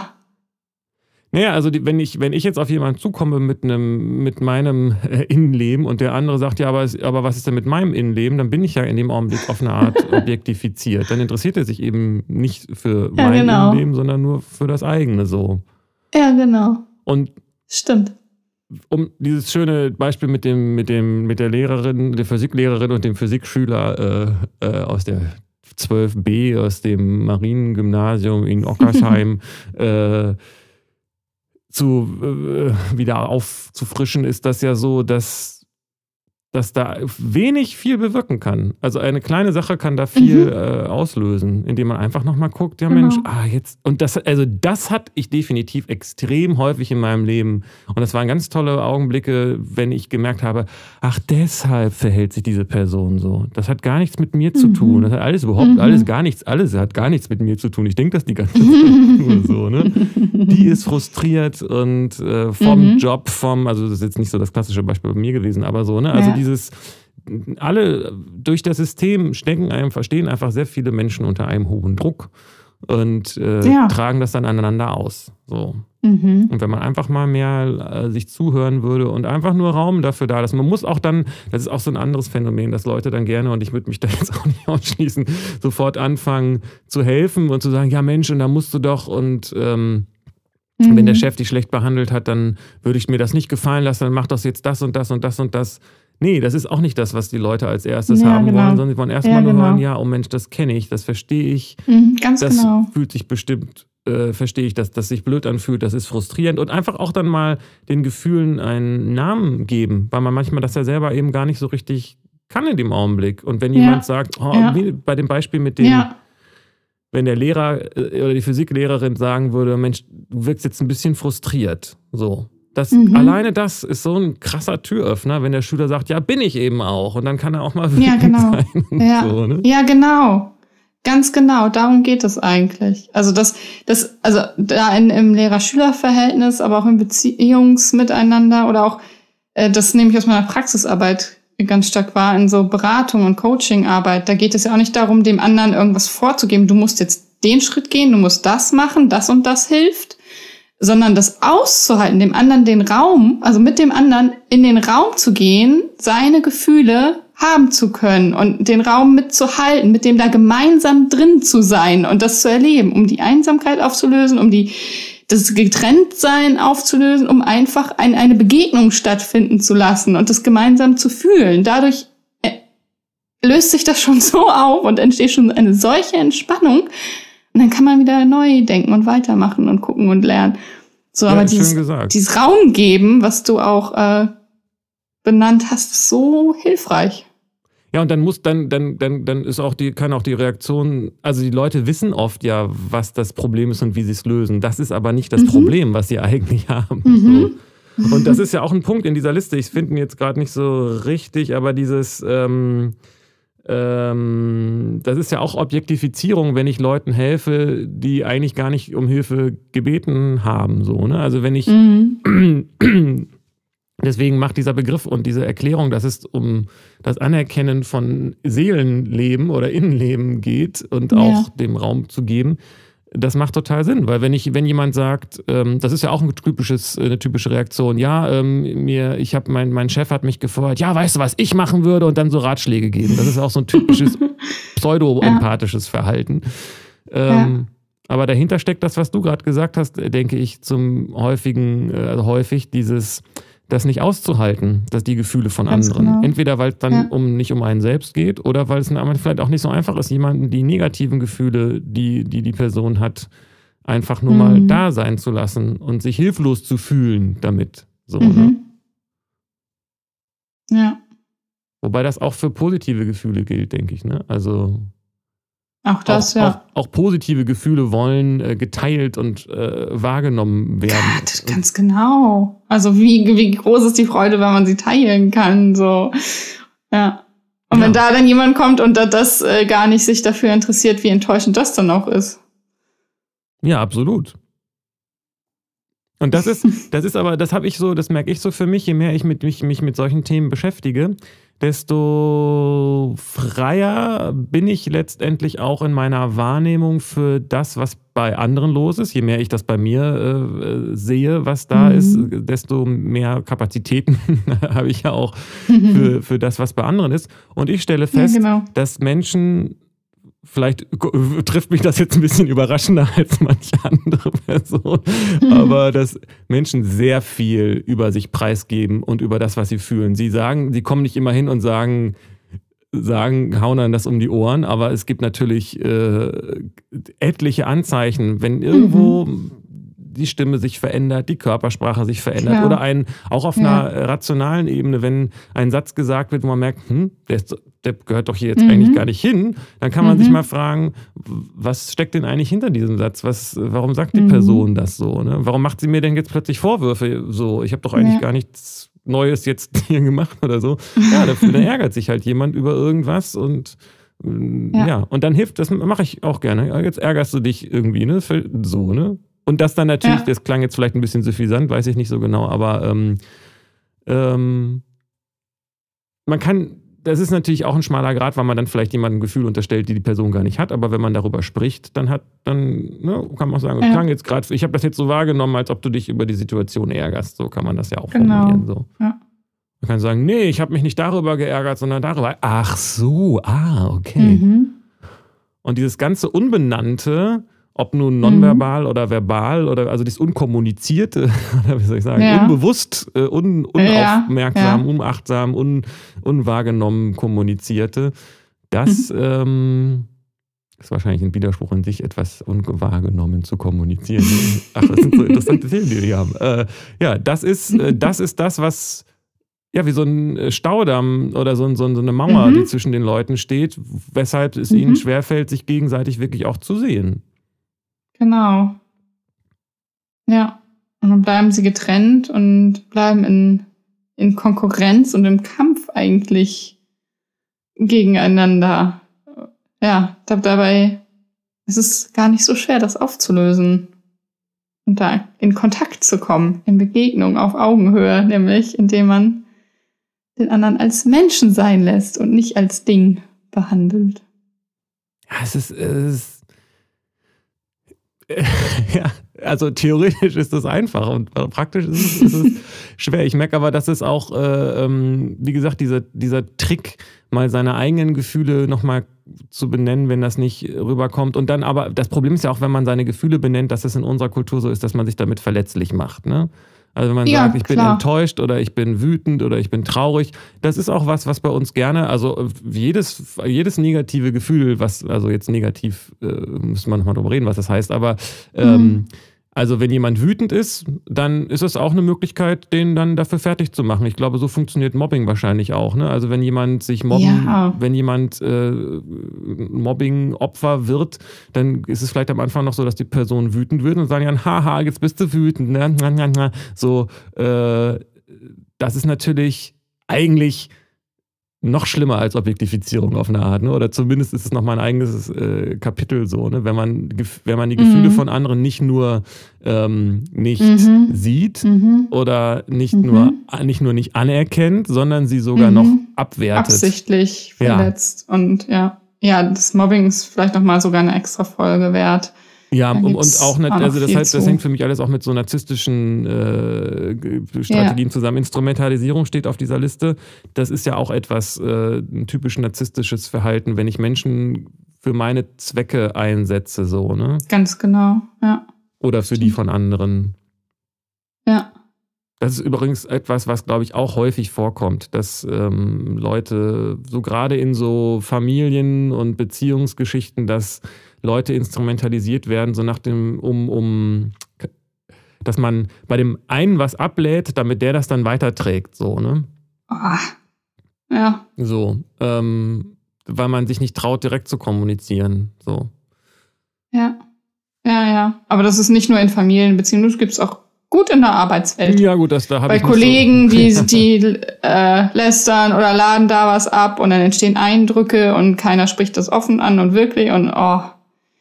naja, also die, wenn, ich, wenn ich jetzt auf jemanden zukomme mit, einem, mit meinem äh, Innenleben und der andere sagt, ja, aber, aber was ist denn mit meinem Innenleben, dann bin ich ja in dem Augenblick auf eine Art (laughs) objektifiziert. Dann interessiert er sich eben nicht für ja, mein genau. Innenleben, sondern nur für das eigene so. Ja, genau. Und Stimmt. Um dieses schöne Beispiel mit, dem, mit, dem, mit der Lehrerin, der Physiklehrerin und dem Physikschüler äh, äh, aus der 12b, aus dem Mariengymnasium in (laughs) Ockersheim, äh, zu äh, wieder aufzufrischen, ist das ja so, dass dass da wenig viel bewirken kann. Also eine kleine Sache kann da viel mhm. äh, auslösen, indem man einfach nochmal guckt, ja genau. Mensch, ah, jetzt. Und das, also das hat ich definitiv extrem häufig in meinem Leben. Und das waren ganz tolle Augenblicke, wenn ich gemerkt habe, ach, deshalb verhält sich diese Person so. Das hat gar nichts mit mir mhm. zu tun. Das hat alles überhaupt, mhm. alles gar nichts, alles hat gar nichts mit mir zu tun. Ich denke das die ganze (laughs) Zeit nur so, ne? Die ist frustriert und äh, vom mhm. Job, vom, also das ist jetzt nicht so das klassische Beispiel bei mir gewesen, aber so, ne? Also ja dieses alle durch das System stecken einem, verstehen einfach sehr viele Menschen unter einem hohen Druck und äh, ja. tragen das dann aneinander aus. So. Mhm. Und wenn man einfach mal mehr äh, sich zuhören würde und einfach nur Raum dafür da ist, man muss auch dann, das ist auch so ein anderes Phänomen, dass Leute dann gerne, und ich würde mich da jetzt auch nicht (laughs) ausschließen, sofort anfangen zu helfen und zu sagen, ja Mensch, und da musst du doch und ähm, mhm. wenn der Chef dich schlecht behandelt hat, dann würde ich mir das nicht gefallen lassen, dann mach doch jetzt das und das und das und das. Nee, das ist auch nicht das, was die Leute als erstes ja, haben genau. wollen, sondern sie wollen erstmal ja, nur genau. hören, ja, oh Mensch, das kenne ich, das verstehe ich. Mhm, ganz das genau. fühlt sich bestimmt, äh, verstehe ich, dass das sich blöd anfühlt, das ist frustrierend und einfach auch dann mal den Gefühlen einen Namen geben, weil man manchmal das ja selber eben gar nicht so richtig kann in dem Augenblick. Und wenn jemand sagt, oh, wie bei dem Beispiel mit dem, wenn der Lehrer äh, oder die Physiklehrerin sagen würde, Mensch, du wirkst jetzt ein bisschen frustriert, so das, mhm. Alleine das ist so ein krasser Türöffner, wenn der Schüler sagt, ja, bin ich eben auch. Und dann kann er auch mal (laughs) ja, genau. sein. Ja. So, ne? ja, genau. Ganz genau, darum geht es eigentlich. Also das, das, also da in, im Lehrer-Schüler-Verhältnis, aber auch im Beziehungsmiteinander oder auch, äh, das nehme ich aus meiner Praxisarbeit ganz stark wahr, in so Beratung und Coachingarbeit. Da geht es ja auch nicht darum, dem anderen irgendwas vorzugeben. Du musst jetzt den Schritt gehen, du musst das machen, das und das hilft, sondern das auszuhalten, dem anderen den Raum, also mit dem anderen in den Raum zu gehen, seine Gefühle haben zu können und den Raum mitzuhalten, mit dem da gemeinsam drin zu sein und das zu erleben, um die Einsamkeit aufzulösen, um die das Getrenntsein aufzulösen, um einfach ein, eine Begegnung stattfinden zu lassen und das gemeinsam zu fühlen. Dadurch äh, löst sich das schon (laughs) so auf und entsteht schon eine solche Entspannung, und dann kann man wieder neu denken und weitermachen und gucken und lernen. So, ja, aber dieses, dieses Raum geben, was du auch äh, benannt hast, ist so hilfreich. Ja, und dann muss dann, dann, dann, dann ist auch die, kann auch die Reaktion, also die Leute wissen oft ja, was das Problem ist und wie sie es lösen. Das ist aber nicht das mhm. Problem, was sie (laughs) eigentlich haben. Mhm. So. Und das ist ja auch ein Punkt in dieser Liste. Ich finde ihn jetzt gerade nicht so richtig, aber dieses, ähm, ähm, das ist ja auch Objektifizierung, wenn ich Leuten helfe, die eigentlich gar nicht um Hilfe gebeten haben. So, ne? Also wenn ich mhm. (clears throat) deswegen macht dieser Begriff und diese Erklärung, dass es um das Anerkennen von Seelenleben oder Innenleben geht und auch ja. dem Raum zu geben, das macht total Sinn, weil wenn ich, wenn jemand sagt, ähm, das ist ja auch ein typisches, eine typische Reaktion, ja, ähm, mir, ich habe mein, mein Chef hat mich gefordert, ja, weißt du, was ich machen würde und dann so Ratschläge geben. Das ist auch so ein typisches (laughs) pseudo-empathisches ja. Verhalten. Ähm, ja. Aber dahinter steckt das, was du gerade gesagt hast, denke ich, zum häufigen, äh, also häufig dieses das nicht auszuhalten, dass die Gefühle von Ganz anderen. Genau. Entweder weil es dann ja. um nicht um einen selbst geht oder weil es vielleicht auch nicht so einfach ist, jemanden die negativen Gefühle, die die, die Person hat, einfach nur mhm. mal da sein zu lassen und sich hilflos zu fühlen damit. So, mhm. ne? Ja. Wobei das auch für positive Gefühle gilt, denke ich. Ne? Also auch das, auch, ja. Auch, auch, positive Gefühle wollen äh, geteilt und äh, wahrgenommen werden. Ja, ganz genau. Also wie, wie groß ist die Freude, wenn man sie teilen kann, so. Ja. Und ja. wenn da dann jemand kommt und da das äh, gar nicht sich dafür interessiert, wie enttäuschend das dann auch ist. Ja, absolut. Und das ist, (laughs) das ist aber, das habe ich so, das merke ich so für mich, je mehr ich mit, mich, mich mit solchen Themen beschäftige, desto freier bin ich letztendlich auch in meiner Wahrnehmung für das, was bei anderen los ist. Je mehr ich das bei mir äh, sehe, was da mhm. ist, desto mehr Kapazitäten (laughs) habe ich ja auch (laughs) für, für das, was bei anderen ist. Und ich stelle fest, ja, genau. dass Menschen Vielleicht trifft mich das jetzt ein bisschen überraschender (laughs) als manche andere Person, aber dass Menschen sehr viel über sich preisgeben und über das, was sie fühlen. Sie sagen, sie kommen nicht immer hin und sagen, sagen, hauen dann das um die Ohren, aber es gibt natürlich äh, etliche Anzeichen, wenn irgendwo mhm die Stimme sich verändert, die Körpersprache sich verändert Klar. oder ein, auch auf ja. einer rationalen Ebene, wenn ein Satz gesagt wird, wo man merkt, hm, der, ist, der gehört doch hier jetzt mhm. eigentlich gar nicht hin, dann kann man mhm. sich mal fragen, was steckt denn eigentlich hinter diesem Satz? Was, warum sagt die mhm. Person das so? Ne? Warum macht sie mir denn jetzt plötzlich Vorwürfe? So, ich habe doch eigentlich ja. gar nichts Neues jetzt (laughs) hier gemacht oder so. Ja, dafür (laughs) ärgert sich halt jemand über irgendwas und ja. ja. und dann hilft, das mache ich auch gerne. Jetzt ärgerst du dich irgendwie, ne? So, ne? Und das dann natürlich, ja. das klang jetzt vielleicht ein bisschen suffisant, weiß ich nicht so genau, aber ähm, ähm, man kann, das ist natürlich auch ein schmaler Grad, weil man dann vielleicht jemandem ein Gefühl unterstellt, die die Person gar nicht hat, aber wenn man darüber spricht, dann hat, dann ne, kann man auch sagen, ja. jetzt gerade, ich habe das jetzt so wahrgenommen, als ob du dich über die Situation ärgerst. So kann man das ja auch genau. formulieren. So. Ja. Man kann sagen, nee, ich habe mich nicht darüber geärgert, sondern darüber. Ach so, ah, okay. Mhm. Und dieses ganze Unbenannte, ob nun nonverbal mhm. oder verbal oder also das Unkommunizierte, (laughs) oder wie soll ich sagen, ja. unbewusst, äh, un, unaufmerksam, ja. unachtsam, un, unwahrgenommen kommunizierte, das mhm. ähm, ist wahrscheinlich ein Widerspruch in sich, etwas unwahrgenommen zu kommunizieren. (laughs) Ach, das sind so interessante Themen, die wir haben. Äh, ja, das ist, äh, das ist das, was ja, wie so ein Staudamm oder so, so, so eine Mauer, mhm. die zwischen den Leuten steht, weshalb es mhm. ihnen schwerfällt, sich gegenseitig wirklich auch zu sehen. Genau. Ja. Und dann bleiben sie getrennt und bleiben in, in Konkurrenz und im Kampf eigentlich gegeneinander. Ja, dabei ist es gar nicht so schwer, das aufzulösen und da in Kontakt zu kommen, in Begegnung auf Augenhöhe, nämlich indem man den anderen als Menschen sein lässt und nicht als Ding behandelt. Ja, es ist, es ist (laughs) ja, also theoretisch ist das einfach und praktisch ist es, ist es (laughs) schwer. Ich merke aber, dass es auch, äh, ähm, wie gesagt, dieser, dieser Trick, mal seine eigenen Gefühle nochmal zu benennen, wenn das nicht rüberkommt. Und dann aber, das Problem ist ja auch, wenn man seine Gefühle benennt, dass es in unserer Kultur so ist, dass man sich damit verletzlich macht. Ne? Also wenn man ja, sagt, ich klar. bin enttäuscht oder ich bin wütend oder ich bin traurig, das ist auch was, was bei uns gerne, also jedes, jedes negative Gefühl, was, also jetzt negativ, äh, müsste man nochmal drüber reden, was das heißt, aber ähm, mhm. Also wenn jemand wütend ist, dann ist es auch eine Möglichkeit, den dann dafür fertig zu machen. Ich glaube, so funktioniert Mobbing wahrscheinlich auch. Ne? Also wenn jemand sich mobben, ja. wenn jemand äh, Mobbing-Opfer wird, dann ist es vielleicht am Anfang noch so, dass die Person wütend wird und sagen dann, haha, jetzt bist du wütend. Ne? So, äh, das ist natürlich eigentlich noch schlimmer als Objektifizierung auf eine Art, ne? Oder zumindest ist es nochmal ein eigenes äh, Kapitel so, ne? Wenn man, wenn man die Gefühle mhm. von anderen nicht nur ähm, nicht mhm. sieht mhm. oder nicht mhm. nur nicht nur nicht anerkennt, sondern sie sogar noch mhm. abwertet. Absichtlich verletzt. Ja. Und ja. Ja, das Mobbing ist vielleicht nochmal sogar eine extra Folge wert. Ja, und, auch, nicht, also das, heißt, das hängt für mich alles auch mit so narzisstischen äh, Strategien ja. zusammen. Instrumentalisierung steht auf dieser Liste. Das ist ja auch etwas, äh, ein typisch narzisstisches Verhalten, wenn ich Menschen für meine Zwecke einsetze, so, ne? Ganz genau, ja. Oder für die von anderen. Ja. Das ist übrigens etwas, was, glaube ich, auch häufig vorkommt, dass ähm, Leute, so gerade in so Familien- und Beziehungsgeschichten, dass Leute instrumentalisiert werden, so nach dem, um, um, dass man bei dem einen was ablädt, damit der das dann weiterträgt, so, ne? Ah. Ja. So, ähm, weil man sich nicht traut, direkt zu kommunizieren, so. Ja. Ja, ja. Aber das ist nicht nur in Familienbeziehungen, das gibt es auch gut in der Arbeitswelt. Ja, gut, das da habe ich. Bei Kollegen, (laughs) so. die, die äh, lästern oder laden da was ab und dann entstehen Eindrücke und keiner spricht das offen an und wirklich und oh.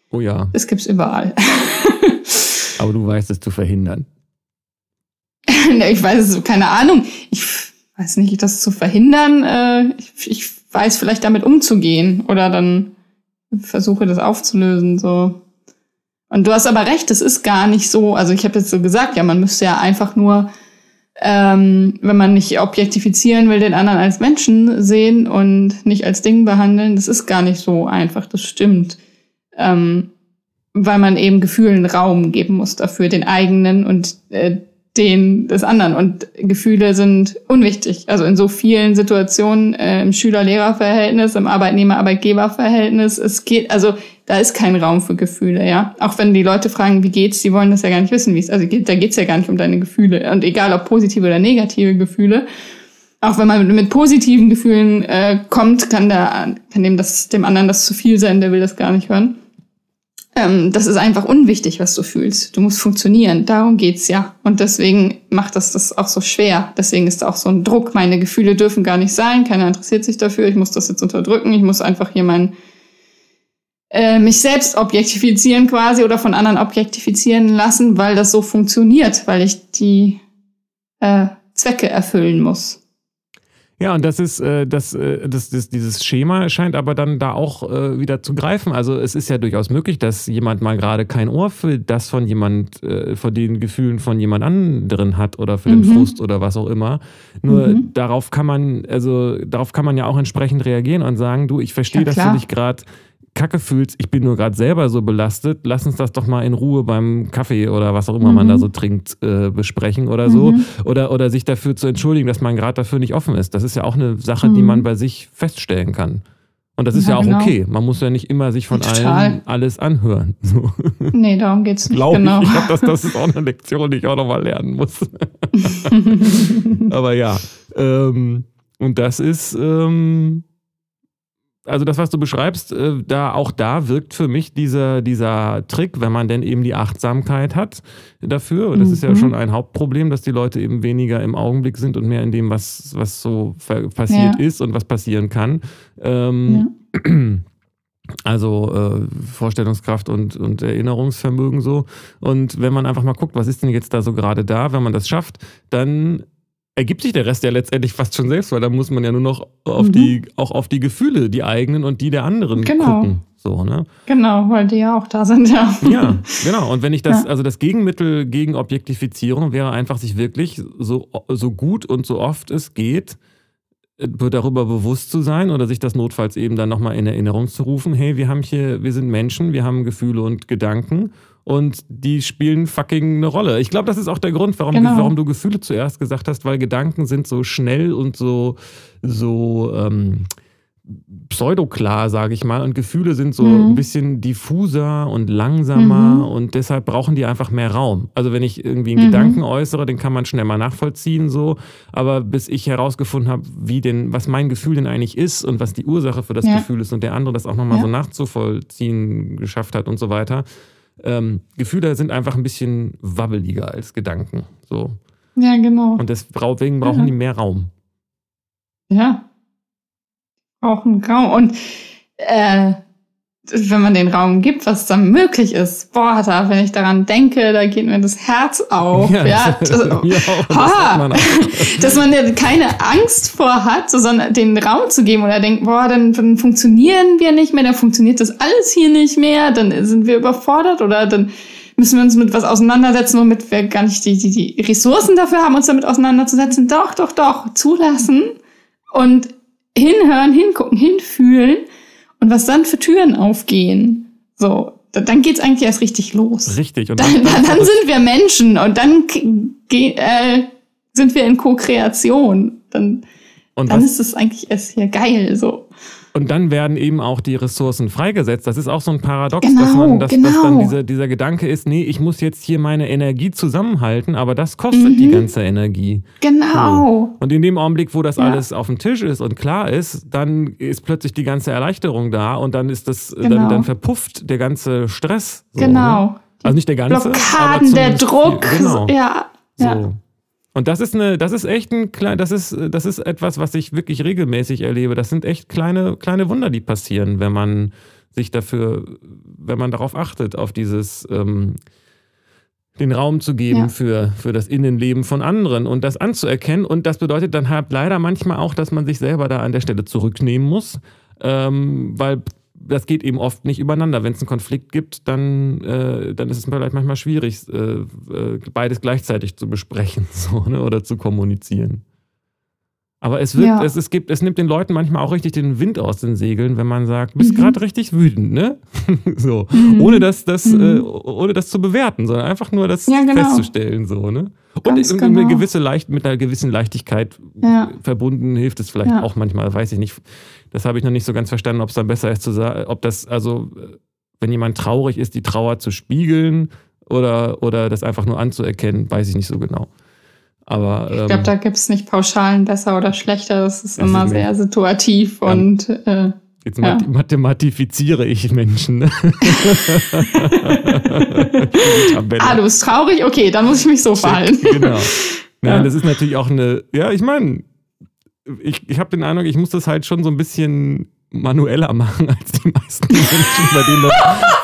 Oh ja. Das gibt's überall. (laughs) Aber du weißt es zu verhindern. (laughs) ich weiß es, keine Ahnung. Ich weiß nicht, das zu verhindern. Äh, ich, ich weiß vielleicht damit umzugehen oder dann versuche das aufzulösen. So. Und du hast aber recht, es ist gar nicht so. Also ich habe jetzt so gesagt, ja, man müsste ja einfach nur, ähm, wenn man nicht objektifizieren will, den anderen als Menschen sehen und nicht als Ding behandeln. Das ist gar nicht so einfach. Das stimmt ähm, weil man eben Gefühlen Raum geben muss dafür, den eigenen und äh, den des anderen. Und Gefühle sind unwichtig. Also in so vielen Situationen äh, im Schüler-Lehrer-Verhältnis, im Arbeitnehmer-Arbeitgeber-Verhältnis, es geht, also da ist kein Raum für Gefühle, ja. Auch wenn die Leute fragen, wie geht's, die wollen das ja gar nicht wissen, wie es, also da geht's ja gar nicht um deine Gefühle. Und egal ob positive oder negative Gefühle, auch wenn man mit positiven Gefühlen äh, kommt, kann der, kann dem das, dem anderen das zu viel sein, der will das gar nicht hören. Ähm, das ist einfach unwichtig, was du fühlst. Du musst funktionieren. Darum geht's ja. Und deswegen macht das das auch so schwer. Deswegen ist da auch so ein Druck. Meine Gefühle dürfen gar nicht sein. Keiner interessiert sich dafür. Ich muss das jetzt unterdrücken. Ich muss einfach hier mein, äh, mich selbst objektifizieren quasi oder von anderen objektifizieren lassen, weil das so funktioniert, weil ich die äh, Zwecke erfüllen muss. Ja, und das ist, äh, das, äh, das, das, dieses Schema scheint aber dann da auch äh, wieder zu greifen. Also es ist ja durchaus möglich, dass jemand mal gerade kein Ohr für das von jemand, äh, von den Gefühlen von jemand anderen hat oder für mhm. den Frust oder was auch immer. Nur mhm. darauf kann man, also darauf kann man ja auch entsprechend reagieren und sagen, du, ich verstehe, ja, dass du dich gerade Kacke fühlst, ich bin nur gerade selber so belastet, lass uns das doch mal in Ruhe beim Kaffee oder was auch immer mhm. man da so trinkt, äh, besprechen oder so. Mhm. Oder, oder sich dafür zu entschuldigen, dass man gerade dafür nicht offen ist. Das ist ja auch eine Sache, mhm. die man bei sich feststellen kann. Und das ist ja, ja auch genau. okay. Man muss ja nicht immer sich von Total. allen alles anhören. (laughs) So. Nee, darum geht es nicht. Glaub genau. Ich, ich glaube, das, das ist auch eine Lektion, die ich auch nochmal lernen muss. (laughs) Aber ja. Ähm, und das ist, ähm, also das, was du beschreibst, äh, da auch da wirkt für mich dieser, dieser Trick, wenn man denn eben die Achtsamkeit hat dafür. Und das mhm. ist ja mhm. schon ein Hauptproblem, dass die Leute eben weniger im Augenblick sind und mehr in dem, was, was so passiert ja. ist und was passieren kann. Ähm, ja. Also äh, Vorstellungskraft und, und Erinnerungsvermögen so. Und wenn man einfach mal guckt, was ist denn jetzt da so gerade da, wenn man das schafft, dann ergibt sich der Rest ja letztendlich fast schon selbst, weil da muss man ja nur noch auf mhm. die, auch auf die Gefühle, die eigenen und die der anderen genau. gucken. So, ne? Genau, weil die ja auch da sind, ja. Ja, genau. Und wenn ich das, ja. also das Gegenmittel gegen Objektifizierung wäre einfach, sich wirklich so, so gut und so oft es geht, äh, darüber bewusst zu sein oder sich das notfalls eben dann nochmal in Erinnerung zu rufen, hey, wir haben hier, wir sind Menschen, wir haben Gefühle und Gedanken und die spielen fucking eine Rolle. Ich glaube, das ist auch der Grund, warum, genau. warum du Gefühle zuerst gesagt hast, weil Gedanken sind so schnell und so, so ähm, pseudoklar, sage ich mal, und Gefühle sind so mhm. ein bisschen diffuser und langsamer mhm. und deshalb brauchen die einfach mehr Raum. Also wenn ich irgendwie einen mhm. Gedanken äußere, den kann man schnell mal nachvollziehen so, aber bis ich herausgefunden habe, wie denn, was mein Gefühl denn eigentlich ist und was die Ursache für das ja. Gefühl ist und der andere das auch nochmal ja. so nachzuvollziehen geschafft hat und so weiter, ähm, Gefühle sind einfach ein bisschen wabbeliger als Gedanken. So. Ja, genau. Und deswegen brauchen ja. die mehr Raum. Ja. Auch ein Raum. Und äh, wenn man den Raum gibt, was da möglich ist, boah, da, wenn ich daran denke, da geht mir das Herz auf. Ja, ja, das, (laughs) ja das man (laughs) dass man keine Angst vor hat, sondern den Raum zu geben oder denkt, boah, dann, dann funktionieren wir nicht mehr, dann funktioniert das alles hier nicht mehr, dann sind wir überfordert oder dann müssen wir uns mit was auseinandersetzen, womit wir gar nicht die, die, die Ressourcen dafür haben, uns damit auseinanderzusetzen. Doch, doch, doch, zulassen und hinhören, hingucken, hinfühlen und was dann für Türen aufgehen. So, dann geht's eigentlich erst richtig los. Richtig. Und dann, dann, (laughs) dann (laughs) sind wir Menschen und dann äh, sind wir in Co-Kreation. Dann, dann ist es eigentlich erst hier geil. So. Und dann werden eben auch die Ressourcen freigesetzt. Das ist auch so ein Paradox, genau, dass, man, dass, genau. dass dann dieser, dieser Gedanke ist, nee, ich muss jetzt hier meine Energie zusammenhalten, aber das kostet mhm. die ganze Energie. Genau. So. Und in dem Augenblick, wo das ja. alles auf dem Tisch ist und klar ist, dann ist plötzlich die ganze Erleichterung da und dann ist das, genau. dann, dann verpufft der ganze Stress. So, genau. Ne? Also nicht der ganze. Blockaden, der Druck. Viel, genau. Ja. ja. Und das ist eine, das ist echt ein klein, das ist, das ist etwas, was ich wirklich regelmäßig erlebe. Das sind echt kleine, kleine Wunder, die passieren, wenn man sich dafür, wenn man darauf achtet, auf dieses ähm, den Raum zu geben ja. für, für das Innenleben von anderen und das anzuerkennen. Und das bedeutet dann halt leider manchmal auch, dass man sich selber da an der Stelle zurücknehmen muss, ähm, weil das geht eben oft nicht übereinander. Wenn es einen Konflikt gibt, dann, äh, dann ist es vielleicht manchmal schwierig, äh, äh, beides gleichzeitig zu besprechen (laughs) so, ne, oder zu kommunizieren. Aber es, wird, ja. es, es, gibt, es nimmt den Leuten manchmal auch richtig den Wind aus den Segeln, wenn man sagt, du bist mhm. gerade richtig wütend, ne? (laughs) so. Mhm. Ohne, das, das, mhm. äh, ohne das zu bewerten, sondern einfach nur das ja, genau. festzustellen. So, ne? Und genau. eine gewisse Leicht, mit einer gewissen Leichtigkeit ja. verbunden hilft es vielleicht auch manchmal, weiß ich nicht. Das habe ich noch nicht so ganz verstanden, ob es dann besser ist zu sagen, ob das, also, wenn jemand traurig ist, die Trauer zu spiegeln oder, oder das einfach nur anzuerkennen, weiß ich nicht so genau. Aber, ähm, ich glaube, da gibt es nicht Pauschalen besser oder schlechter. Das ist immer sehr situativ ja. und. Äh, Jetzt ja. mathematifiziere ich Menschen. Ne? (laughs) ah, du bist traurig? Okay, dann muss ich mich so verhalten. Genau. (laughs) Nein, ja. das ist natürlich auch eine, ja, ich meine, ich, ich habe den Eindruck, ich muss das halt schon so ein bisschen manueller machen als die meisten Menschen, bei denen das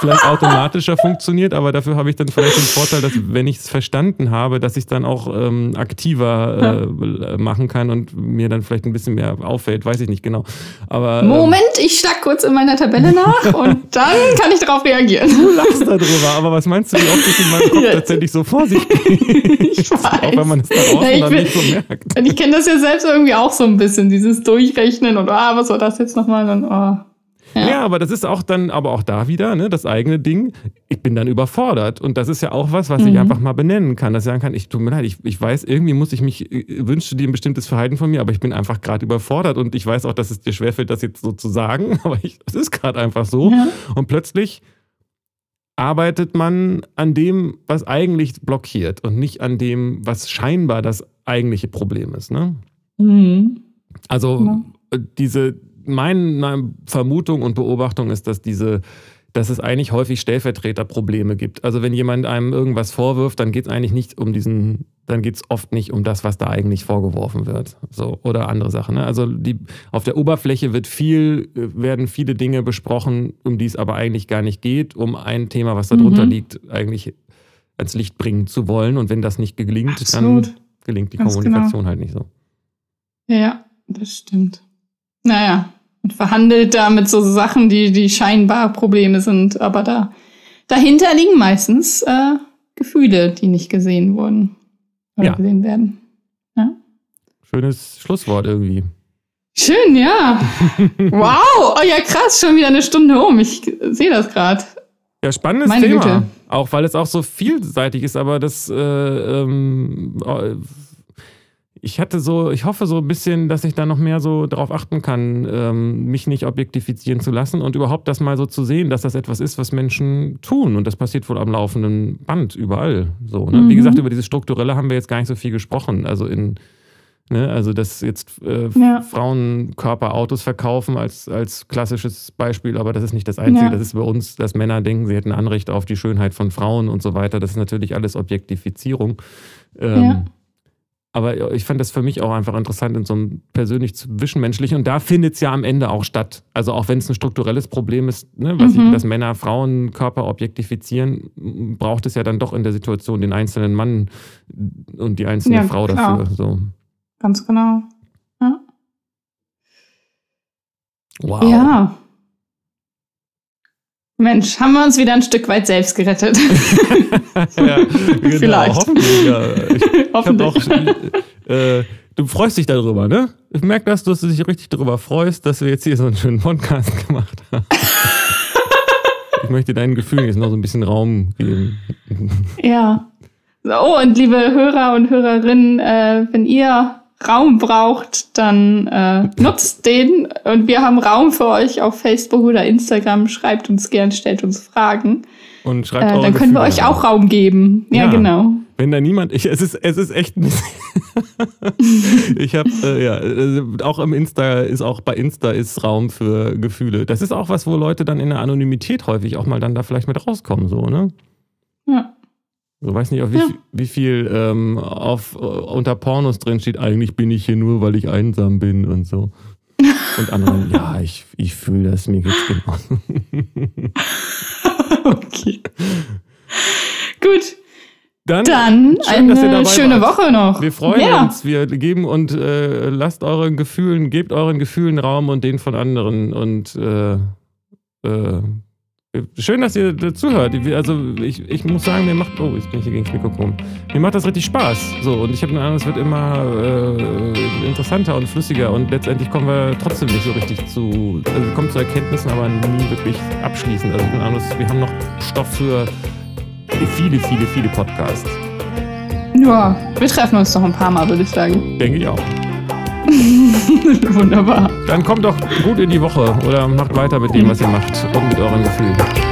vielleicht automatischer funktioniert, aber dafür habe ich dann vielleicht den Vorteil, dass wenn ich es verstanden habe, dass ich es dann auch ähm, aktiver äh, machen kann und mir dann vielleicht ein bisschen mehr auffällt, weiß ich nicht genau. Aber ähm, Moment, ich schlag kurz in meiner Tabelle nach (laughs) und dann kann ich darauf reagieren. Du lachst darüber, aber was meinst du, wie oft das in meinem Kopf tatsächlich so vor sich geht? (laughs) Ich weiß. (laughs) Auch wenn man es da außen ja, dann nicht so merkt. Ich kenne das ja selbst irgendwie auch so ein bisschen, dieses Durchrechnen und ah, was war das jetzt nochmal? Dann, oh. Ja. ja. aber das ist auch dann, aber auch da wieder, ne, das eigene Ding. Ich bin dann überfordert. Und das ist ja auch was, was mhm. ich einfach mal benennen kann. Dass ich sagen kann, ich tut mir leid, ich, ich weiß, irgendwie muss ich mich, äh, wünsche dir ein bestimmtes Verhalten von mir, aber ich bin einfach gerade überfordert. Und ich weiß auch, dass es dir schwerfällt, das jetzt so zu sagen, (laughs) aber es ist gerade einfach so. Ja. Und plötzlich arbeitet man an dem, was eigentlich blockiert und nicht an dem, was scheinbar das eigentliche Problem ist. Ne? Mhm. Also ja. diese, meine Vermutung und Beobachtung ist, dass diese dass es eigentlich häufig Stellvertreterprobleme gibt. Also wenn jemand einem irgendwas vorwirft, dann geht es eigentlich nicht um diesen, dann geht es oft nicht um das, was da eigentlich vorgeworfen wird. So, oder andere Sachen. Ne? Also die, auf der Oberfläche wird viel, werden viele Dinge besprochen, um die es aber eigentlich gar nicht geht, um ein Thema, was darunter mhm. liegt, eigentlich ans Licht bringen zu wollen. Und wenn das nicht gelingt, Absolut. dann gelingt die Ganz Kommunikation genau. halt nicht so. Ja, das stimmt. Naja, und verhandelt da mit so Sachen, die, die scheinbar Probleme sind. Aber da, dahinter liegen meistens äh, Gefühle, die nicht gesehen wurden. Oder ja. gesehen werden. Ja? Schönes Schlusswort irgendwie. Schön, ja. (laughs) wow, oh ja, krass, schon wieder eine Stunde um. Ich sehe das gerade. Ja, spannendes Meine Thema. Güte. Auch weil es auch so vielseitig ist, aber das äh, ähm, ich hatte so, ich hoffe so ein bisschen, dass ich da noch mehr so darauf achten kann, ähm, mich nicht objektifizieren zu lassen und überhaupt das mal so zu sehen, dass das etwas ist, was Menschen tun. Und das passiert wohl am laufenden Band überall. So, ne? mhm. Wie gesagt, über dieses Strukturelle haben wir jetzt gar nicht so viel gesprochen. Also in, ne, also dass jetzt äh, ja. Frauen Körperautos verkaufen als, als klassisches Beispiel, aber das ist nicht das Einzige. Ja. Das ist bei uns, dass Männer denken, sie hätten Anrecht auf die Schönheit von Frauen und so weiter. Das ist natürlich alles Objektifizierung. Ähm, ja Aber ich fand das für mich auch einfach interessant in so einem persönlich zwischenmenschlichen. Und da findet es ja am Ende auch statt. Also auch wenn es ein strukturelles Problem ist, ne, was mhm. ich, dass Männer Frauen Körper objektifizieren, braucht es ja dann doch in der Situation den einzelnen Mann und die einzelne ja, Frau klar. dafür. So. Ganz genau. Ja. Wow. Ja. Mensch, haben wir uns wieder ein Stück weit selbst gerettet. (laughs) (laughs) ja, genau, Vielleicht. Hoffentlich, ja. Ich, (laughs) hoffentlich. Ich auch, äh, du freust dich darüber, ne? Ich merke das, dass du dich richtig darüber freust, dass wir jetzt hier so einen schönen Podcast gemacht haben. ich möchte deinen Gefühlen jetzt noch so ein bisschen Raum geben. ja. Oh, und liebe Hörer und Hörerinnen, äh, wenn ihr Raum braucht, dann äh, (laughs) nutzt den und wir haben Raum für euch auf Facebook oder Instagram. Schreibt uns gern, stellt uns Fragen. Und schreibt äh, Dann können wir euch auch Raum geben. Ja, ja, genau. Wenn da niemand, ich, es ist, es ist echt. (laughs) ich habe äh, ja äh, auch im Insta ist auch bei Insta ist Raum für Gefühle. Das ist auch was, wo Leute dann in der Anonymität häufig auch mal dann da vielleicht mit rauskommen, so ne? Ja. Ich weiß nicht, auf wie, ja. wie viel ähm, auf, uh, unter Pornos drin steht, eigentlich bin ich hier nur, weil ich einsam bin und so. (laughs) Und andere, ja, ich, ich fühle das, mir geht's genau. (laughs) okay. Gut. Dann, Dann schön, eine schöne wart. Woche noch. Wir freuen ja. uns. Wir geben und äh, lasst euren Gefühlen, gebt euren Gefühlen Raum und den von anderen und äh, äh, Schön, dass ihr zuhört. Also ich, ich muss sagen, mir macht. Oh, jetzt bin ich hier gegen das Mikrofon. Mir macht das richtig Spaß. So, und ich habe den Eindruck, es wird immer äh, interessanter und flüssiger und letztendlich kommen wir trotzdem nicht so richtig zu. Also wir kommen zu Erkenntnissen, aber nie wirklich abschließend. Also ich bin Eindruck, wir haben noch Stoff für viele, viele, viele Podcasts. Ja, wir treffen uns noch ein paar Mal, würde ich sagen. Denke ich auch. Wunderbar. Dann kommt doch gut in die Woche oder macht weiter mit dem, was ihr macht und mit euren Gefühlen.